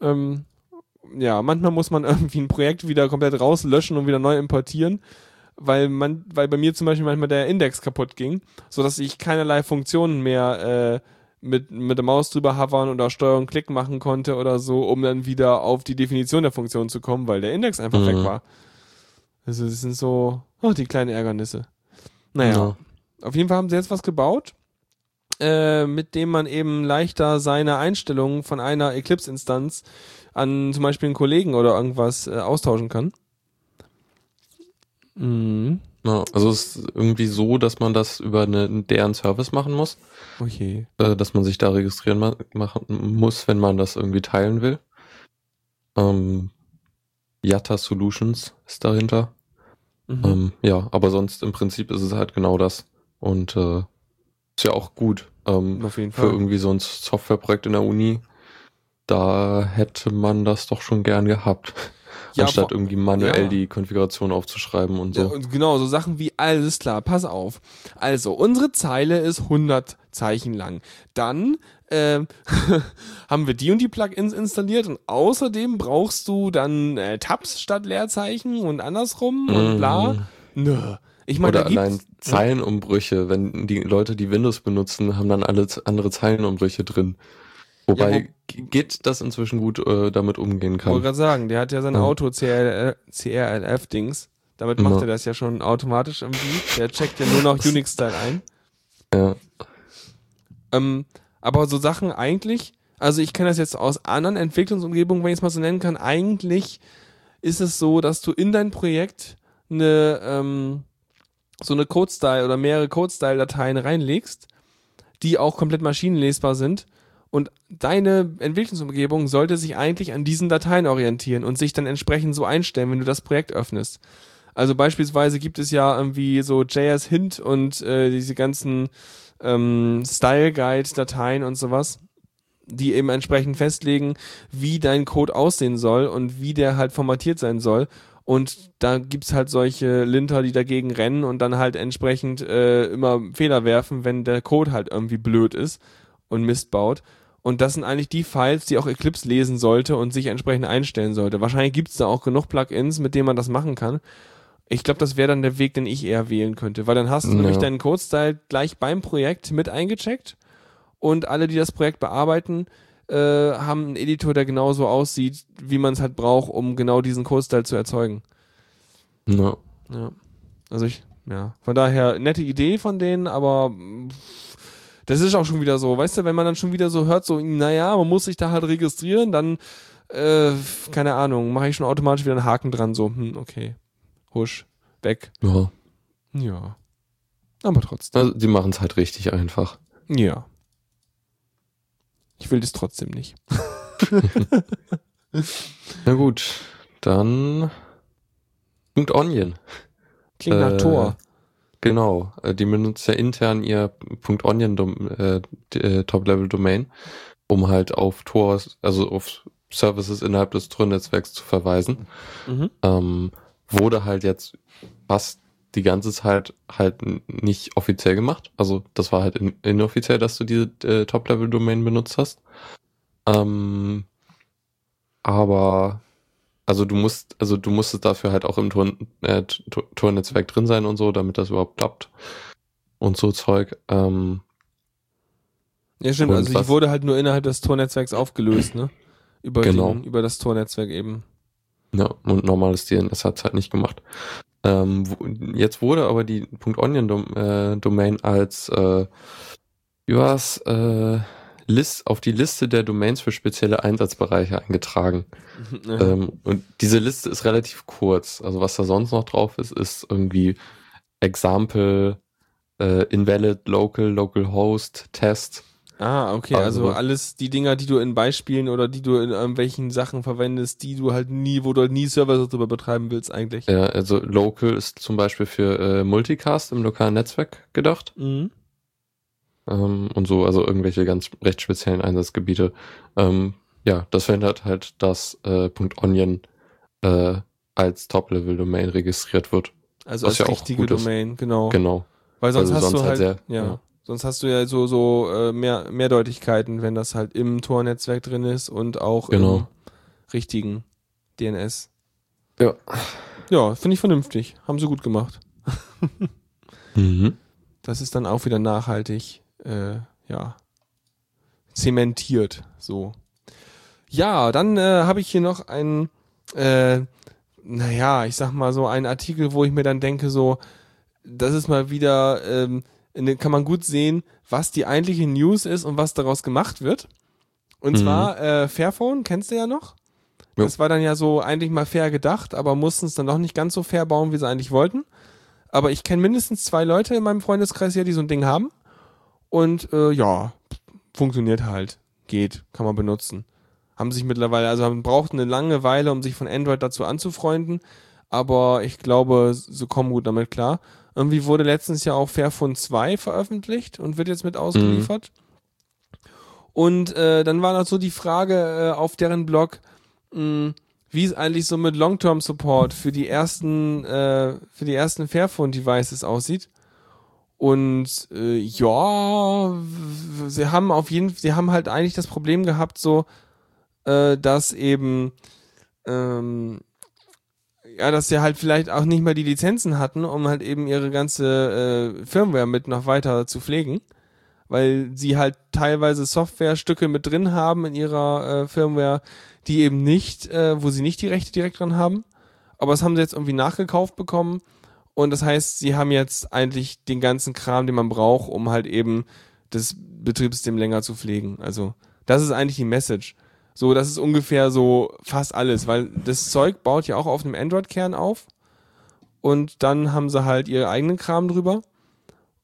Ähm, ja, manchmal muss man irgendwie ein Projekt wieder komplett rauslöschen und wieder neu importieren, weil man, weil bei mir zum Beispiel manchmal der Index kaputt ging, so dass ich keinerlei Funktionen mehr äh, mit, mit der Maus drüber hovern oder Steuer und Klick machen konnte oder so, um dann wieder auf die Definition der Funktion zu kommen, weil der Index einfach Mhm. weg war. Also das sind so, oh, die kleinen Ärgernisse. Naja, auf jeden Fall haben sie jetzt was gebaut, äh, mit dem man eben leichter seine Einstellungen von einer Eclipse-Instanz an zum Beispiel einen Kollegen oder irgendwas äh, austauschen kann. Mhm. Ja, also es ist irgendwie so, dass man das über eine, deren Service machen muss, Okay. äh, dass man sich da registrieren ma machen muss, wenn man das irgendwie teilen will. Ähm, Yatta Solutions ist dahinter. Mhm. Ähm, ja, aber sonst im Prinzip ist es halt genau das. Und äh, ist ja auch gut. Ähm, Auf jeden für Fall. irgendwie so ein Softwareprojekt in der Uni, da hätte man das doch schon gern gehabt. Ja, Anstatt irgendwie manuell ja. die Konfiguration aufzuschreiben und Ja, so. und genau, so Sachen wie, alles klar, pass auf. Also, unsere Zeile ist 100 Zeichen lang. Dann ähm, haben wir die und die Plugins installiert und außerdem brauchst du dann äh, Tabs statt Leerzeichen und andersrum und bla. Mhm. Nö. Ich meine, Oder allein Zeilenumbrüche, wenn die Leute, die Windows benutzen, haben dann alle andere Zeilenumbrüche drin. Wobei Ja, G- Git das inzwischen gut äh, damit umgehen wollte kann. gerade sagen, der hat ja sein Ja. Auto CRL, CRLF-Dings. Damit Ja. macht er das ja schon automatisch irgendwie. Der checkt ja nur noch Unix-Style ein. Ja. Ähm, aber so Sachen eigentlich, also ich kenne das jetzt aus anderen Entwicklungsumgebungen, wenn ich es mal so nennen kann, eigentlich ist es so, dass du in dein Projekt eine, ähm, so eine Code-Style oder mehrere Code-Style-Dateien reinlegst, die auch komplett maschinenlesbar sind. Und deine Entwicklungsumgebung sollte sich eigentlich an diesen Dateien orientieren und sich dann entsprechend so einstellen, wenn du das Projekt öffnest. Also beispielsweise gibt es ja irgendwie so JS Hint und äh, diese ganzen ähm, Style Guide Dateien und sowas, die eben entsprechend festlegen, wie dein Code aussehen soll und wie der halt formatiert sein soll. Und da gibt's halt solche Linter, die dagegen rennen und dann halt entsprechend äh, immer Fehler werfen, wenn der Code halt irgendwie blöd ist und Mist baut. Und das sind eigentlich die Files, die auch Eclipse lesen sollte und sich entsprechend einstellen sollte. Wahrscheinlich gibt's da auch genug Plugins, mit denen man das machen kann. Ich glaube, das wäre dann der Weg, den ich eher wählen könnte, weil dann hast du Ja. nämlich deinen Code-Style gleich beim Projekt mit eingecheckt und alle, die das Projekt bearbeiten, äh, haben einen Editor, der genauso aussieht, wie man es halt braucht, um genau diesen Code-Style zu erzeugen. Ja. Ja. Also ich, ja. Von daher, nette Idee von denen, aber das ist auch schon wieder so, weißt du, wenn man dann schon wieder so hört, so, naja, man muss sich da halt registrieren, dann, äh, keine Ahnung, mache ich schon automatisch wieder einen Haken dran, so, hm, okay. Husch, weg. ja. Ja. Aber trotzdem. Also, die machen es halt richtig einfach. Ja. Ich will das trotzdem nicht. Na gut, dann Punkt Onion. Klingt nach Äh, Tor. Genau, äh, die benutzen ja intern ihr Punkt Onion äh, äh, Top-Level-Domain, um halt auf Tor, also auf Services innerhalb des Tor-Netzwerks zu verweisen. Mhm. Ähm, wurde halt jetzt fast die ganze Zeit halt nicht offiziell gemacht. Also das war halt in, inoffiziell, dass du diese äh, Top-Level-Domain benutzt hast. Ähm, aber also du musst, also du musstest dafür halt auch im Tor, äh, Tor-Netzwerk drin sein und so, damit das überhaupt klappt. Und so Zeug. Ähm, Ja, stimmt. Also ich wurde halt nur innerhalb des Tornetzwerks aufgelöst, ne? Über, Genau. den, über das Tornetzwerk eben. Ja, und normales DNS hat's halt nicht gemacht. Ähm, jetzt wurde aber die .onion Dom, äh, Domain als äh, war's, äh, List, auf die Liste der Domains für spezielle Einsatzbereiche eingetragen. Ähm, und diese Liste ist relativ kurz. Also was da sonst noch drauf ist, ist irgendwie Example, äh, Invalid, Local, Localhost, Test. Ah, okay. Also, Also- alles die Dinger, die du in Beispielen oder die du in irgendwelchen Sachen verwendest, die du halt nie, wo du halt nie Server drüber betreiben willst eigentlich. Ja, also Local ist zum Beispiel für äh, Multicast im lokalen Netzwerk gedacht. Mhm. ähm, und so, also irgendwelche ganz recht speziellen Einsatzgebiete. Ähm, ja, das verhindert halt, dass äh, .onion äh, als Top-Level-Domain registriert wird. Also als ja richtige. Domain, genau. Genau. Weil sonst Also hast sonst du halt, halt ja, sehr- ja. Sonst hast du ja so so äh, mehr Mehrdeutigkeiten, wenn das halt im Tornetzwerk drin ist und auch Genau. im richtigen DNS. Ja. Ja, finde ich vernünftig. Haben sie gut gemacht. Mhm. Das ist dann auch wieder nachhaltig, äh, ja, zementiert, so. Ja, dann äh, habe ich hier noch einen, äh, naja, ich sag mal so einen Artikel, wo ich mir dann denke, so, das ist mal wieder, ähm, in- kann man gut sehen, was die eigentliche News ist und was daraus gemacht wird. Und Mhm. zwar äh, Fairphone, kennst du ja noch? Jo. Das war dann ja so eigentlich mal fair gedacht, aber mussten es dann noch nicht ganz so fair bauen, wie sie eigentlich wollten. Aber ich kenne mindestens zwei Leute in meinem Freundeskreis hier, die so ein Ding haben. Und äh, ja, funktioniert halt. Geht, kann man benutzen. Haben sich mittlerweile, also haben, braucht eine lange Weile, um sich von Android dazu anzufreunden. aber ich glaube, sie kommen gut damit klar. Irgendwie wurde letztens ja auch Fairphone 2 veröffentlicht und wird jetzt mit ausgeliefert. Und äh, dann war noch so die Frage äh, auf deren Blog, mh, wie es eigentlich so mit Long-Term-Support für die ersten, äh, für die ersten Fairphone-Devices aussieht. Und äh, ja, sie haben auf jeden sie haben halt eigentlich das Problem gehabt, so, äh, dass eben ähm, ja, dass sie halt vielleicht auch nicht mal die Lizenzen hatten, um halt eben ihre ganze äh, Firmware mit noch weiter zu pflegen, weil sie halt teilweise Softwarestücke mit drin haben in ihrer äh, Firmware, die eben nicht, äh, wo sie nicht die Rechte direkt dran haben. Aber das haben sie jetzt irgendwie nachgekauft bekommen und das heißt, sie haben jetzt eigentlich den ganzen Kram, den man braucht, um halt eben das Betriebssystem länger zu pflegen. Also das ist eigentlich die Message. So, das ist ungefähr so fast alles, weil das Zeug baut ja auch auf einem Android-Kern auf und dann haben sie halt ihre eigenen Kram drüber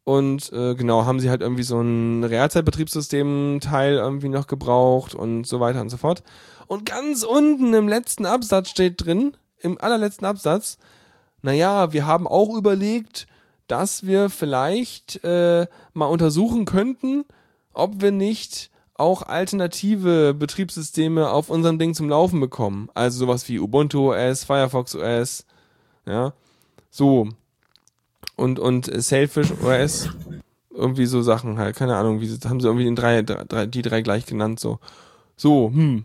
und äh, genau, haben sie halt irgendwie so ein Realzeitbetriebssystem-Teil irgendwie noch gebraucht und so weiter und so fort. Und ganz unten im letzten Absatz steht drin, im allerletzten Absatz, naja, wir haben auch überlegt, dass wir vielleicht äh, mal untersuchen könnten, ob wir nicht auch alternative Betriebssysteme auf unserem Ding zum Laufen bekommen. Also sowas wie Ubuntu OS, Firefox OS, ja, so. Und, und Sailfish OS, irgendwie so Sachen halt, keine Ahnung, wie sie, haben sie irgendwie den drei, drei, die drei gleich genannt, so. So, hm.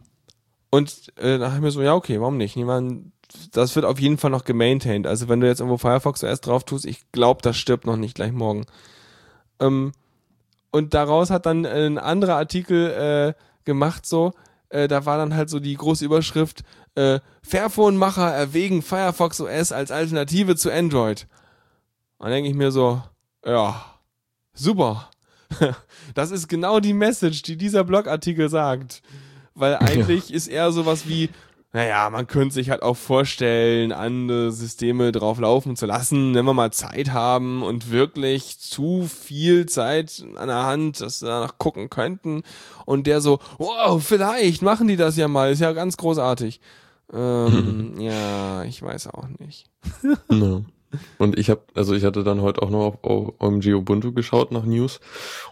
Und äh, da habe ich mir so, ja, okay, warum nicht? Niemand, das wird auf jeden Fall noch gemaintained. Also wenn du jetzt irgendwo Firefox OS drauf tust, ich glaube, das stirbt noch nicht gleich morgen. Ähm, und daraus hat dann äh, ein anderer Artikel äh, gemacht, so, äh, da war dann halt so die große Überschrift, äh, Fairphone-Macher erwägen Firefox OS als Alternative zu Android. Und denke ich mir so, ja, super. Das ist genau die Message, die dieser Blogartikel sagt. Weil eigentlich ist eher sowas wie, naja, man könnte sich halt auch vorstellen, andere Systeme drauf laufen zu lassen, wenn wir mal Zeit haben und wirklich zu viel Zeit an der Hand, dass wir danach gucken könnten. Und der so, wow, vielleicht machen die das ja mal, ist ja ganz großartig. Ähm, ja, ich weiß auch nicht. Ja. Und ich habe, also ich hatte dann heute auch noch auf, auf OMG Ubuntu geschaut nach News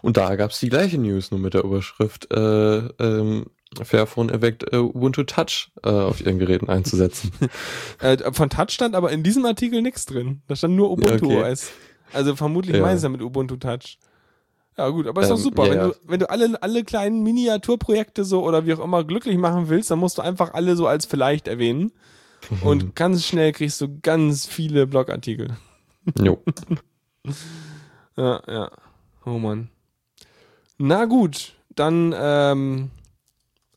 und da gab's die gleiche News, nur mit der Überschrift äh, ähm, Fairphone erweckt äh, Ubuntu Touch äh, auf ihren Geräten einzusetzen. Äh, von Touch stand aber in diesem Artikel nichts drin. Da stand nur Ubuntu okay. OS. Also vermutlich Ja. meinen sie damit Ubuntu Touch. Ja gut, aber ist doch Ähm, super. ja, wenn du, wenn du alle, alle kleinen Miniaturprojekte so oder wie auch immer glücklich machen willst, dann musst du einfach alle so als vielleicht erwähnen. Und ganz schnell kriegst du ganz viele Blogartikel. jo. Ja, ja. Oh Mann. Na gut, dann ähm,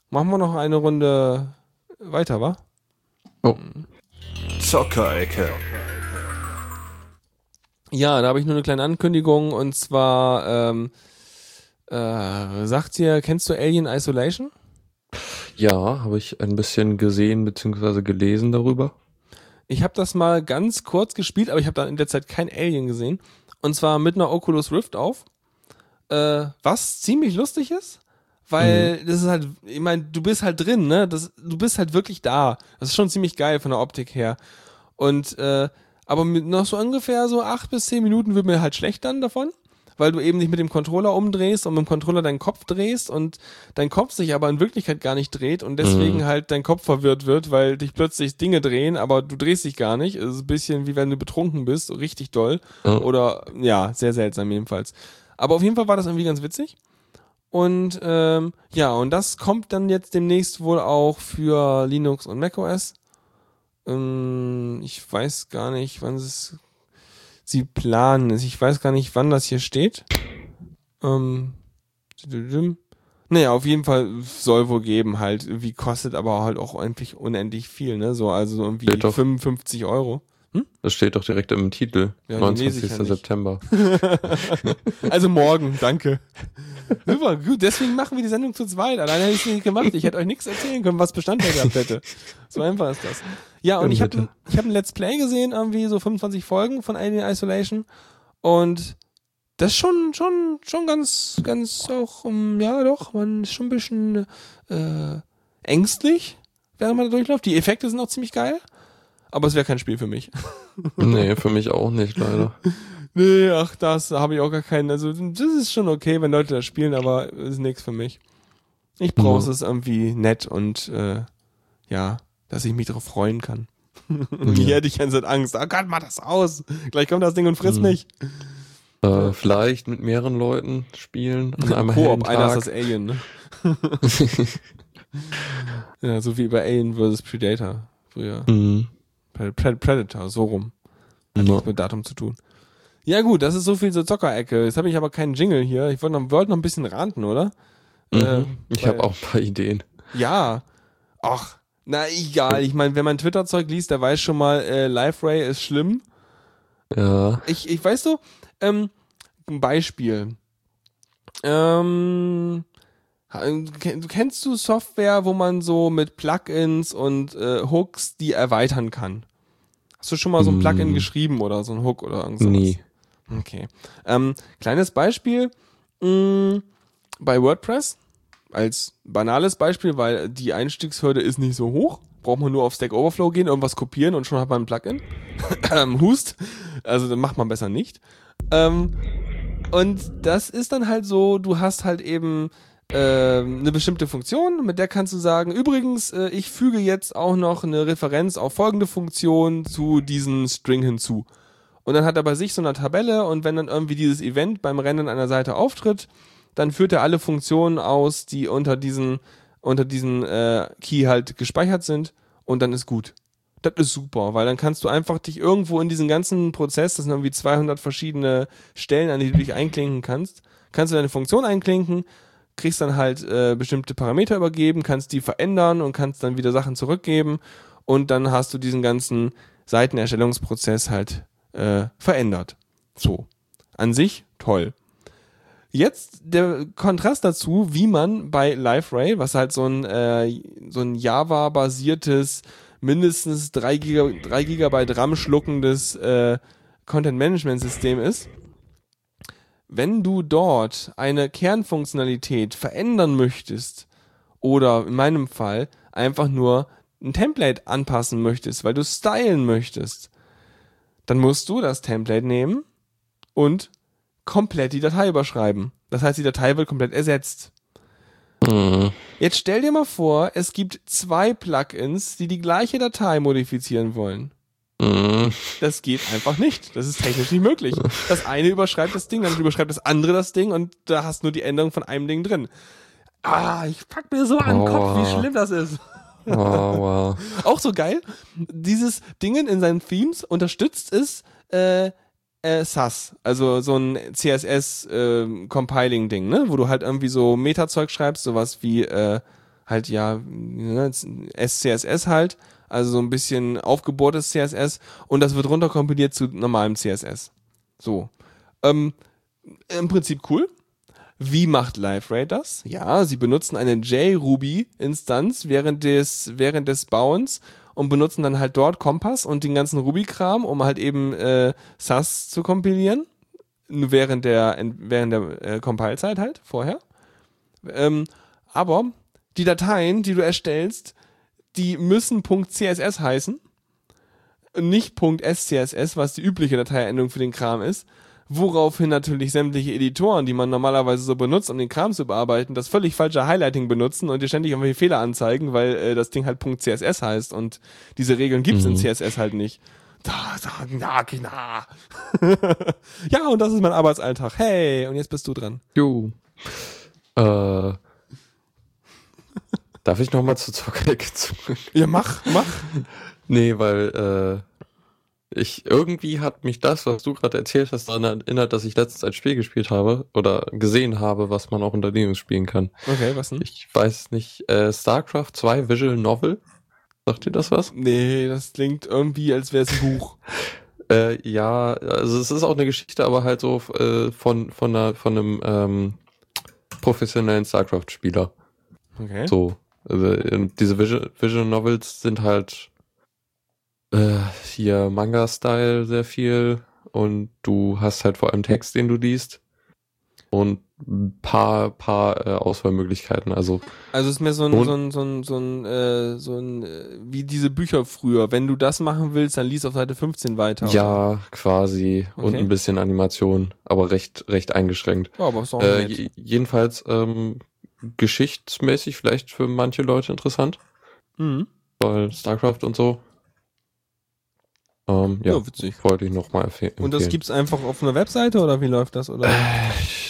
machen wir noch eine Runde weiter, wa? Oh. Zockerecke. Ja, da habe ich nur eine kleine Ankündigung und zwar ähm, äh, sagt ihr, kennst du Alien Isolation? Ja, habe ich ein bisschen gesehen bzw. gelesen darüber. Ich habe das mal ganz kurz gespielt, aber ich habe dann in der Zeit kein Alien gesehen. Und zwar mit einer Oculus Rift auf. Äh, was ziemlich lustig ist, weil das ist halt, ich meine, du bist halt drin, ne? Das, du bist halt wirklich da. Das ist schon ziemlich geil von der Optik her. Und äh, aber mit noch so ungefähr so acht bis zehn Minuten wird mir halt schlecht dann davon, weil du eben nicht mit dem Controller umdrehst und mit dem Controller deinen Kopf drehst und dein Kopf sich aber in Wirklichkeit gar nicht dreht und deswegen Mhm. halt dein Kopf verwirrt wird, weil dich plötzlich Dinge drehen, aber du drehst dich gar nicht. Es ist ein bisschen wie wenn du betrunken bist, so richtig doll. Ja. Oder ja, sehr seltsam jedenfalls. Aber auf jeden Fall war das irgendwie ganz witzig. Und ähm, ja, und das kommt dann jetzt demnächst wohl auch für Linux und macOS. Ähm, ich weiß gar nicht, wann es sie planen. Ich weiß gar nicht, wann das hier steht. Ähm, naja, auf jeden Fall soll wohl geben halt. Wie kostet aber halt auch eigentlich unendlich viel, ne? So, also irgendwie Steht doch. 55 Euro. Das steht doch direkt im Titel. Ja, den lese 29. ich ja. September. Also morgen, danke. Super, gut, deswegen machen wir die Sendung zu zweit. Alleine hätte ich es nicht gemacht. Ich hätte euch nichts erzählen können, was Bestandteil gehabt hätte. So einfach ist das. Ja, und ich habe ich hab ein Let's Play gesehen, irgendwie so 25 Folgen von Alien Isolation. Und das ist schon, schon, schon ganz, ganz auch, um, ja doch, man ist schon ein bisschen äh, ängstlich, während man da durchläuft. Die Effekte sind auch ziemlich geil. Aber es wäre kein Spiel für mich. nee, für mich auch nicht, leider. Nee, ach, das habe ich auch gar keinen. Also, das ist schon okay, wenn Leute das spielen, aber ist nichts für mich. Ich brauche Ja. es irgendwie nett und äh, ja, dass ich mich darauf freuen kann. Hier hätte ich Zeit Angst. Oh Gott, mach das aus. Gleich kommt das Ding und frisst Mhm. mich. Äh, vielleicht mit mehreren Leuten spielen an einem Koop, einer ist Tag. das Alien, ne? Ja, so wie bei Alien vs. Predator früher. Mhm. Pred- Pred- Predator, so rum. Ja. Nichts mit Datum zu tun. Ja gut, das ist so viel zur Zockerecke. Jetzt habe ich aber keinen Jingle hier. Ich wollte noch, wollte noch ein bisschen ranten, oder? Mhm. Äh, ich habe auch ein paar Ideen. Ja. Ach, na egal. Ich meine, wenn man Twitter-Zeug liest, der weiß schon mal, äh, Live Ray ist schlimm. Ja. Ich, ich weißt du, ähm, ein Beispiel. Ähm, kennst du Software, wo man so mit Plugins und äh, Hooks die erweitern kann? Hast du schon mal so ein Plugin Mm. geschrieben oder so ein Hook oder irgend sowas? Nie. Okay. Ähm, kleines Beispiel mh, bei WordPress als banales Beispiel, weil die Einstiegshürde ist nicht so hoch. Braucht man nur auf Stack Overflow gehen, irgendwas kopieren und schon hat man ein Plugin. ähm, Hust. Also dann macht man besser nicht. Ähm, und das ist dann halt so, du hast halt eben eine bestimmte Funktion, mit der kannst du sagen, übrigens, äh, ich füge jetzt auch noch eine Referenz auf folgende Funktion zu diesem String hinzu. Und dann hat er bei sich so eine Tabelle und wenn dann irgendwie dieses Event beim Rennen einer Seite auftritt, dann führt er alle Funktionen aus, die unter diesen, unter diesen äh, Key halt gespeichert sind und dann ist gut. Das ist super, weil dann kannst du einfach dich irgendwo in diesen ganzen Prozess, das sind irgendwie 200 verschiedene Stellen, an die du dich einklinken kannst, kannst du deine Funktion einklinken, kriegst dann halt äh, bestimmte Parameter übergeben, kannst die verändern und kannst dann wieder Sachen zurückgeben und dann hast du diesen ganzen Seitenerstellungsprozess halt äh, verändert. So. An sich toll. Jetzt der Kontrast dazu, wie man bei LiveRay, was halt so ein, äh, so ein Java-basiertes, mindestens 3, Giga, 3 Gigabyte RAM schluckendes äh, Content-Management-System ist, wenn du dort eine Kernfunktionalität verändern möchtest oder in meinem Fall einfach nur ein Template anpassen möchtest, weil du stylen möchtest, dann musst du das Template nehmen und komplett die Datei überschreiben. Das heißt, die Datei wird komplett ersetzt. Mhm. Jetzt stell dir mal vor, es gibt zwei Plugins, die die gleiche Datei modifizieren wollen. Mhm. Das geht einfach nicht. Das ist technisch nicht möglich. Das eine überschreibt das Ding, dann überschreibt das andere das Ding und da hast nur die Änderung von einem Ding drin. Ah, ich pack mir so an den Kopf, wie schlimm das ist. Oh, wow. Auch so geil. Dieses Dingen in seinen Themes unterstützt es äh, äh, SAS, also so ein CSS-Compiling-Ding, ne? Wo du halt irgendwie so Meta-Zeug schreibst, sowas wie äh, halt ja ne, SCSS halt, also so ein bisschen aufgebohrtes CSS und das wird runterkompiliert zu normalem CSS. So. Ähm, Im Prinzip cool. Wie macht LiveRay das? Ja, sie benutzen eine JRuby-Instanz während des, während des Bauens und benutzen dann halt dort Kompass und den ganzen Ruby-Kram, um halt eben äh, SAS zu kompilieren. Nur während der, während der äh, Compile-Zeit halt, vorher. Ähm, aber die Dateien, die du erstellst, die müssen .css heißen, nicht .scss, was die übliche Dateiendung für den Kram ist. Woraufhin natürlich sämtliche Editoren, die man normalerweise so benutzt, um den Kram zu bearbeiten, das völlig falsche Highlighting benutzen und dir ständig irgendwelche Fehler anzeigen, weil äh, das Ding halt .css heißt und diese Regeln gibt's in Mhm. CSS halt nicht. Da, da, na, na. ja, und das ist mein Arbeitsalltag. Hey, und jetzt bist du dran. Jo. Äh, darf ich nochmal zur Zockerecke zurück? Ja, mach, mach. Nee, weil äh, ich irgendwie hat mich das, was du gerade erzählt hast, daran erinnert, dass ich letztens ein Spiel gespielt habe oder gesehen habe, was man auch unter Linux spielen kann. Okay, was denn? Ich weiß nicht, äh, StarCraft 2 Visual Novel? Sagt dir das was? Nee, das klingt irgendwie, als wäre es ein Buch. Äh, ja, also es ist auch eine Geschichte, aber halt so äh, von von einer, von einem ähm, professionellen StarCraft-Spieler. Okay. So, also, diese Visual, Visual Novels sind halt äh, hier Manga-Style sehr viel und du hast halt vor allem Text, den du liest. und ein paar, paar äh, Auswahlmöglichkeiten. Also Also es ist mehr so ein, Und- so ein, so ein, so ein, äh, so ein, äh, wie diese Bücher früher. Wenn du das machen willst, dann lies auf Seite 15 weiter. ja, quasi und Okay. ein bisschen Animation, aber recht, recht eingeschränkt. Ja, aber ist auch Äh, jedenfalls ähm, geschichtsmäßig vielleicht für manche Leute interessant, Mhm. weil StarCraft und so. Ähm, ja, Ja, witzig. wollte ich noch mal empfehlen. Und das gibt's einfach auf einer Webseite oder wie läuft das? Oder?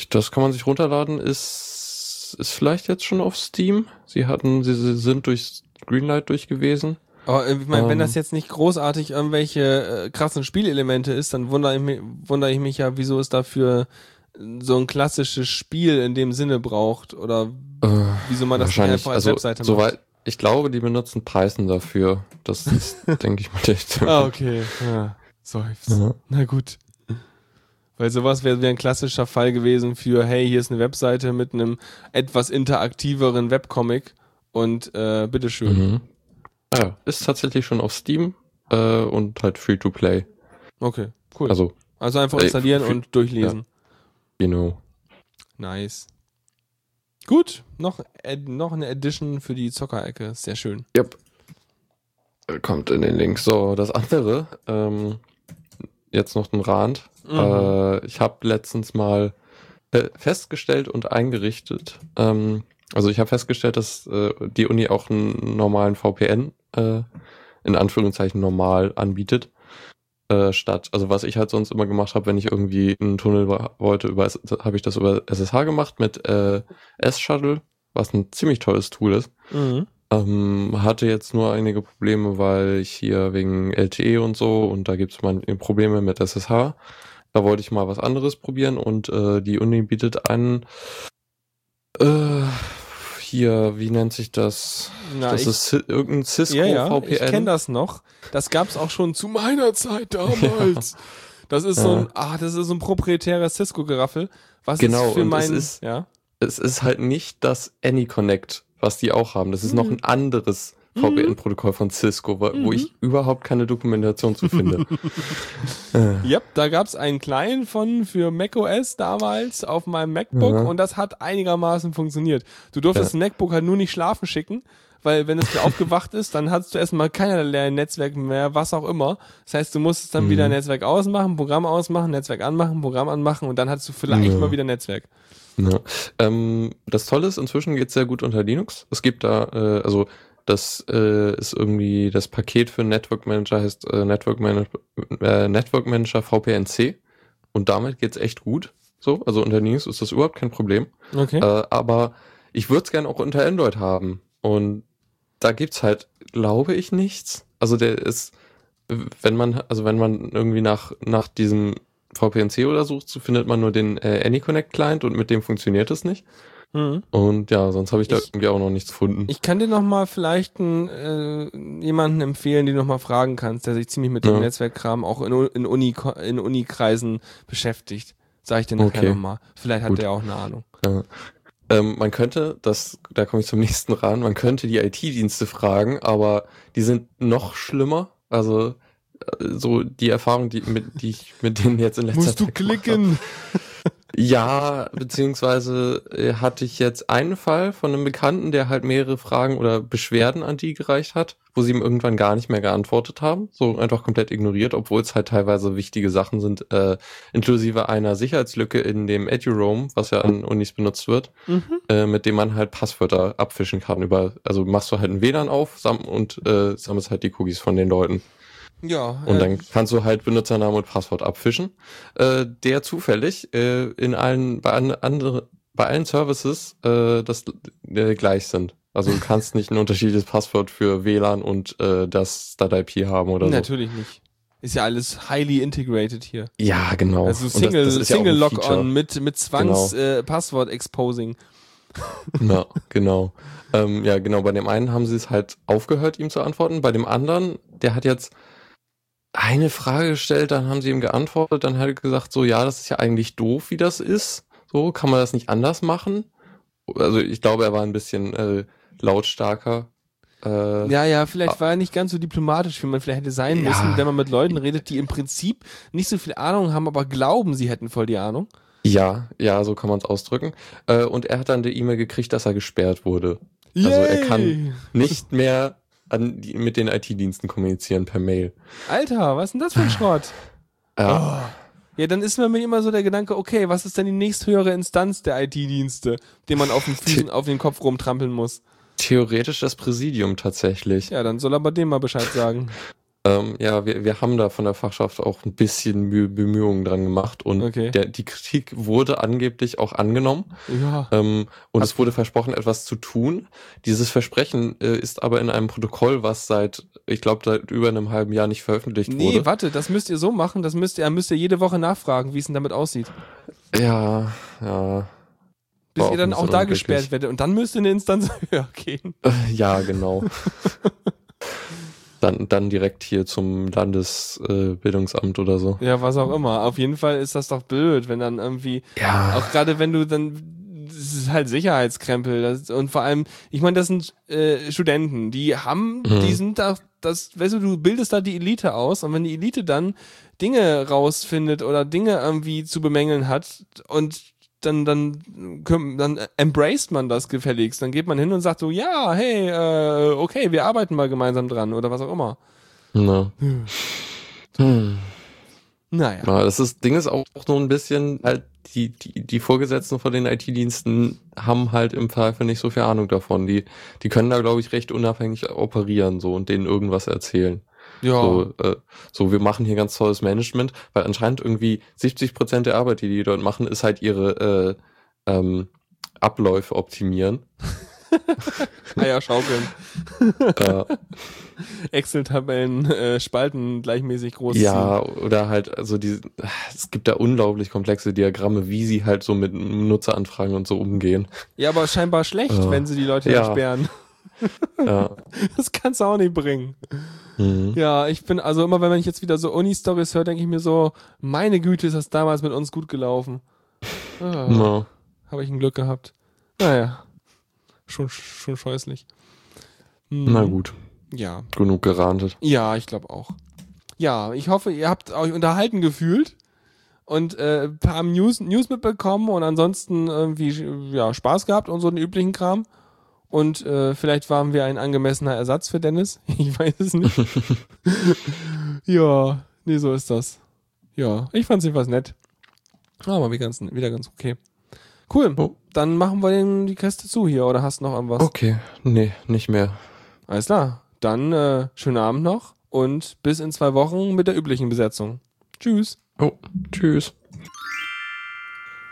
Das kann man sich runterladen, ist, ist vielleicht jetzt schon auf Steam. Sie hatten, sie, sie sind durch Greenlight durch gewesen. Aber äh, ich meine, wenn Ähm. das jetzt nicht großartig irgendwelche äh, krassen Spielelemente ist, dann wundere ich, mich, wundere ich mich ja, wieso es dafür so ein klassisches Spiel in dem Sinne braucht oder Äh, wieso man das nicht wahrscheinlich, einfach als also, Webseite macht. soweit, ich glaube, die benutzen Python dafür. Das ist, denke ich mal, der Ah, okay. Ja, seufz. Ja. Na gut. Weil sowas wäre wär ein klassischer Fall gewesen für, hey, hier ist eine Webseite mit einem etwas interaktiveren Webcomic und äh, bitteschön. Mhm. Ah, ja, ist tatsächlich schon auf Steam äh, und halt free to play. Okay, cool. Also, Also, einfach äh, installieren für- und durchlesen. Genau. Nice. Gut, noch, noch eine Edition für die Zockerecke. Sehr schön. Yep. Kommt in den Link. So, das andere, ähm, jetzt noch ein Rand. Mhm. Äh, ich habe letztens mal äh, festgestellt und eingerichtet. Ähm, also ich habe festgestellt, dass äh, die Uni auch einen normalen VPN äh, in Anführungszeichen normal anbietet. Äh, statt, also was ich halt sonst immer gemacht habe, wenn ich irgendwie einen Tunnel wollte, über habe ich das über SSH gemacht mit äh, S-Shuttle, was ein ziemlich tolles Tool ist. Mhm. Ähm, hatte jetzt nur einige Probleme, weil ich hier wegen LTE und so und da gibt es manche Probleme mit SSH. Da wollte ich mal was anderes probieren und äh, die Uni bietet einen äh, hier, wie nennt sich das? Na, das ich, ist irgendein Cisco ja, ja, VPN. ich kenne das noch. Das gab's auch schon zu meiner Zeit damals. Das ist so Ja. ein, ah, das ist so ein proprietäres Cisco-Geraffel. Was Genau, ist für und es mein, ist- ja? Es ist halt nicht das AnyConnect, was die auch haben. Das ist noch Mhm. ein anderes VPN-Protokoll von Cisco, wo, wo Mhm. ich überhaupt keine Dokumentation zu finde. äh, Yep, da gab's einen kleinen von für macOS damals auf meinem MacBook Ja. und das hat einigermaßen funktioniert. Du durftest Ja. das MacBook halt nur nicht schlafen schicken, weil wenn es dir aufgewacht ist, dann hattest du erstmal keinerlei Netzwerk mehr, was auch immer. Das heißt, du musstest dann Mhm. wieder Netzwerk ausmachen, Programm ausmachen, Netzwerk anmachen, Programm anmachen und dann hattest du vielleicht Ja. mal wieder Netzwerk. Ja. Ähm, das Tolle ist, inzwischen geht sehr gut unter Linux. Es gibt da, äh, also das äh, ist irgendwie, das Paket für Network Manager heißt äh, Network, Manager, äh, Network Manager VPNC und damit geht's echt gut. So, also unter Linux ist das überhaupt kein Problem. Okay. Äh, aber ich würde es gerne auch unter Android haben. Und da gibt's halt, glaube ich, nichts. Also der ist, wenn man, also wenn man irgendwie nach, nach diesem VPNC oder sucht, so findet man nur den äh, AnyConnect Client und mit dem funktioniert es nicht. Mhm. Und ja, sonst habe ich da Ich- irgendwie auch noch nichts gefunden. Ich kann dir noch mal vielleicht einen, äh, jemanden empfehlen, den du noch mal fragen kannst, der sich ziemlich mit dem Ja. Netzwerkkram auch in, in, Uni, in Unikreisen beschäftigt. Sag ich dir nachher Okay. noch mal. Vielleicht hat Gut. der auch eine Ahnung. Ja. Ähm, man könnte, das, da komme ich zum nächsten ran, man könnte die IT-Dienste fragen, aber die sind noch schlimmer. Also so die Erfahrung, die, mit, die ich mit denen jetzt in letzter Musst du Zeit gemacht hab. klicken? Ja, beziehungsweise äh, hatte ich jetzt einen Fall von einem Bekannten, der halt mehrere Fragen oder Beschwerden an die gereicht hat, wo sie ihm irgendwann gar nicht mehr geantwortet haben, so einfach komplett ignoriert, obwohl es halt teilweise wichtige Sachen sind, äh, inklusive einer Sicherheitslücke in dem EduRoam, was ja an Unis benutzt wird, Mhm. äh, mit dem man halt Passwörter abfischen kann über, also machst du halt ein WLAN auf sam und äh, sammelst halt die Cookies von den Leuten. Ja. Und äh, dann kannst du halt Benutzernamen und Passwort abfischen, äh, der zufällig äh, in allen bei an, andere, bei allen Services äh, das äh, gleich sind. Also du kannst nicht ein unterschiedliches Passwort für WLAN und äh, das Start-IP haben oder so. Natürlich nicht. Ist ja alles highly integrated hier. Ja, genau. Also Single, das, das ja Single Feature. Lock-on mit, mit Zwangs äh, Passwort Exposing. Ja, genau. Ähm, ja, genau. Bei dem einen haben sie es halt aufgehört, ihm zu antworten. Bei dem anderen, der hat jetzt eine Frage gestellt, dann haben sie ihm geantwortet, dann hat er gesagt, so, ja, das ist ja eigentlich doof, wie das ist. So, kann man das nicht anders machen? Also ich glaube, er war ein bisschen äh, lautstarker. Äh, Ja, ja, vielleicht war er nicht ganz so diplomatisch, wie man vielleicht hätte sein Ja. müssen, wenn man mit Leuten redet, die im Prinzip nicht so viel Ahnung haben, aber glauben, sie hätten voll die Ahnung. Ja, ja, so kann man es ausdrücken. Äh, und er hat dann die E-Mail gekriegt, dass er gesperrt wurde. Also er kann Yay! nicht mehr an die, mit den IT-Diensten kommunizieren per Mail. Alter, was ist denn das für ein Schrott? Ja, Ja, dann ist mir immer so der Gedanke, okay, was ist denn die nächsthöhere Instanz der IT-Dienste, den man auf den Füßen, auf den Kopf rumtrampeln muss? theoretisch das Präsidium tatsächlich. Ja, dann soll er bei dem mal Bescheid sagen. Ähm, ja, wir, wir haben da von der Fachschaft auch ein bisschen Mühe, Bemühungen dran gemacht und Okay. der, die Kritik wurde angeblich auch angenommen Ja. ähm, und es wurde versprochen, etwas zu tun. Dieses Versprechen äh, ist aber in einem Protokoll, was seit, ich glaube, seit über einem halben Jahr nicht veröffentlicht Nee, wurde. warte, das müsst ihr so machen, das müsst ihr, müsst ihr jede Woche nachfragen, wie es denn damit aussieht. Ja, ja. Bis War ihr dann auch da gesperrt werdet. Und dann müsst ihr eine Instanz höher gehen. Äh, Ja, genau. dann, dann direkt hier zum Landesbildungsamt äh, oder so. Ja, was auch immer. Auf jeden Fall ist das doch blöd, wenn dann irgendwie, Ja. auch gerade wenn du dann, das ist halt Sicherheitskrempel. Das, und vor allem, ich meine, das sind äh, Studenten, die haben, Mhm. die sind da, das, weißt du, du bildest da die Elite aus und wenn die Elite dann Dinge rausfindet oder Dinge irgendwie zu bemängeln hat und dann, dann, dann embraced man das gefälligst. Dann geht man hin und sagt so, ja, hey, äh, okay, wir arbeiten mal gemeinsam dran oder was auch immer. Na. Hm. Naja. Ja, das ist, Ding ist auch so ein bisschen, halt, die, die, die Vorgesetzten von den IT-Diensten haben halt im Zweifel nicht so viel Ahnung davon. Die, die können da, glaube ich, recht unabhängig operieren, so, und denen irgendwas erzählen. Ja. So, äh, so, wir machen hier ganz tolles Management, weil anscheinend irgendwie 70 Prozent der Arbeit, die die dort machen, ist halt ihre, äh, ähm, Abläufe optimieren. Eier schaukeln. Excel-Tabellen, äh, Spalten gleichmäßig groß Ja, oder halt, also die, es gibt da unglaublich komplexe Diagramme, wie sie halt so mit Nutzeranfragen und so umgehen. Ja, aber scheinbar schlecht, Äh, wenn sie die Leute ja. entsperren. Ja. Das kannst du auch nicht bringen. Mhm. Ja, ich bin, also immer wenn ich jetzt wieder so Uni-Stories höre, denke ich mir so, meine Güte, ist das damals mit uns gut gelaufen. Ah, No. Habe ich ein Glück gehabt. Naja, schon, schon scheußlich. Hm, Na gut, Ja, genug gerantet. ja, ich glaube auch. Ja, ich hoffe, ihr habt euch unterhalten gefühlt und äh, ein paar News, News mitbekommen und ansonsten irgendwie ja, Spaß gehabt und so den üblichen Kram. Und äh, vielleicht waren wir ein angemessener Ersatz für Dennis. Ich weiß es nicht. ja, nee, so ist das. Ja, ich fand's jedenfalls nett. Aber wie ganz, wieder ganz okay. Cool. Oh. Dann machen wir den, die Käste zu hier oder hast noch irgendwas? Okay, nee, nicht mehr. Alles klar. Dann äh, schönen Abend noch und bis in zwei Wochen mit der üblichen Besetzung. Tschüss. Oh, tschüss.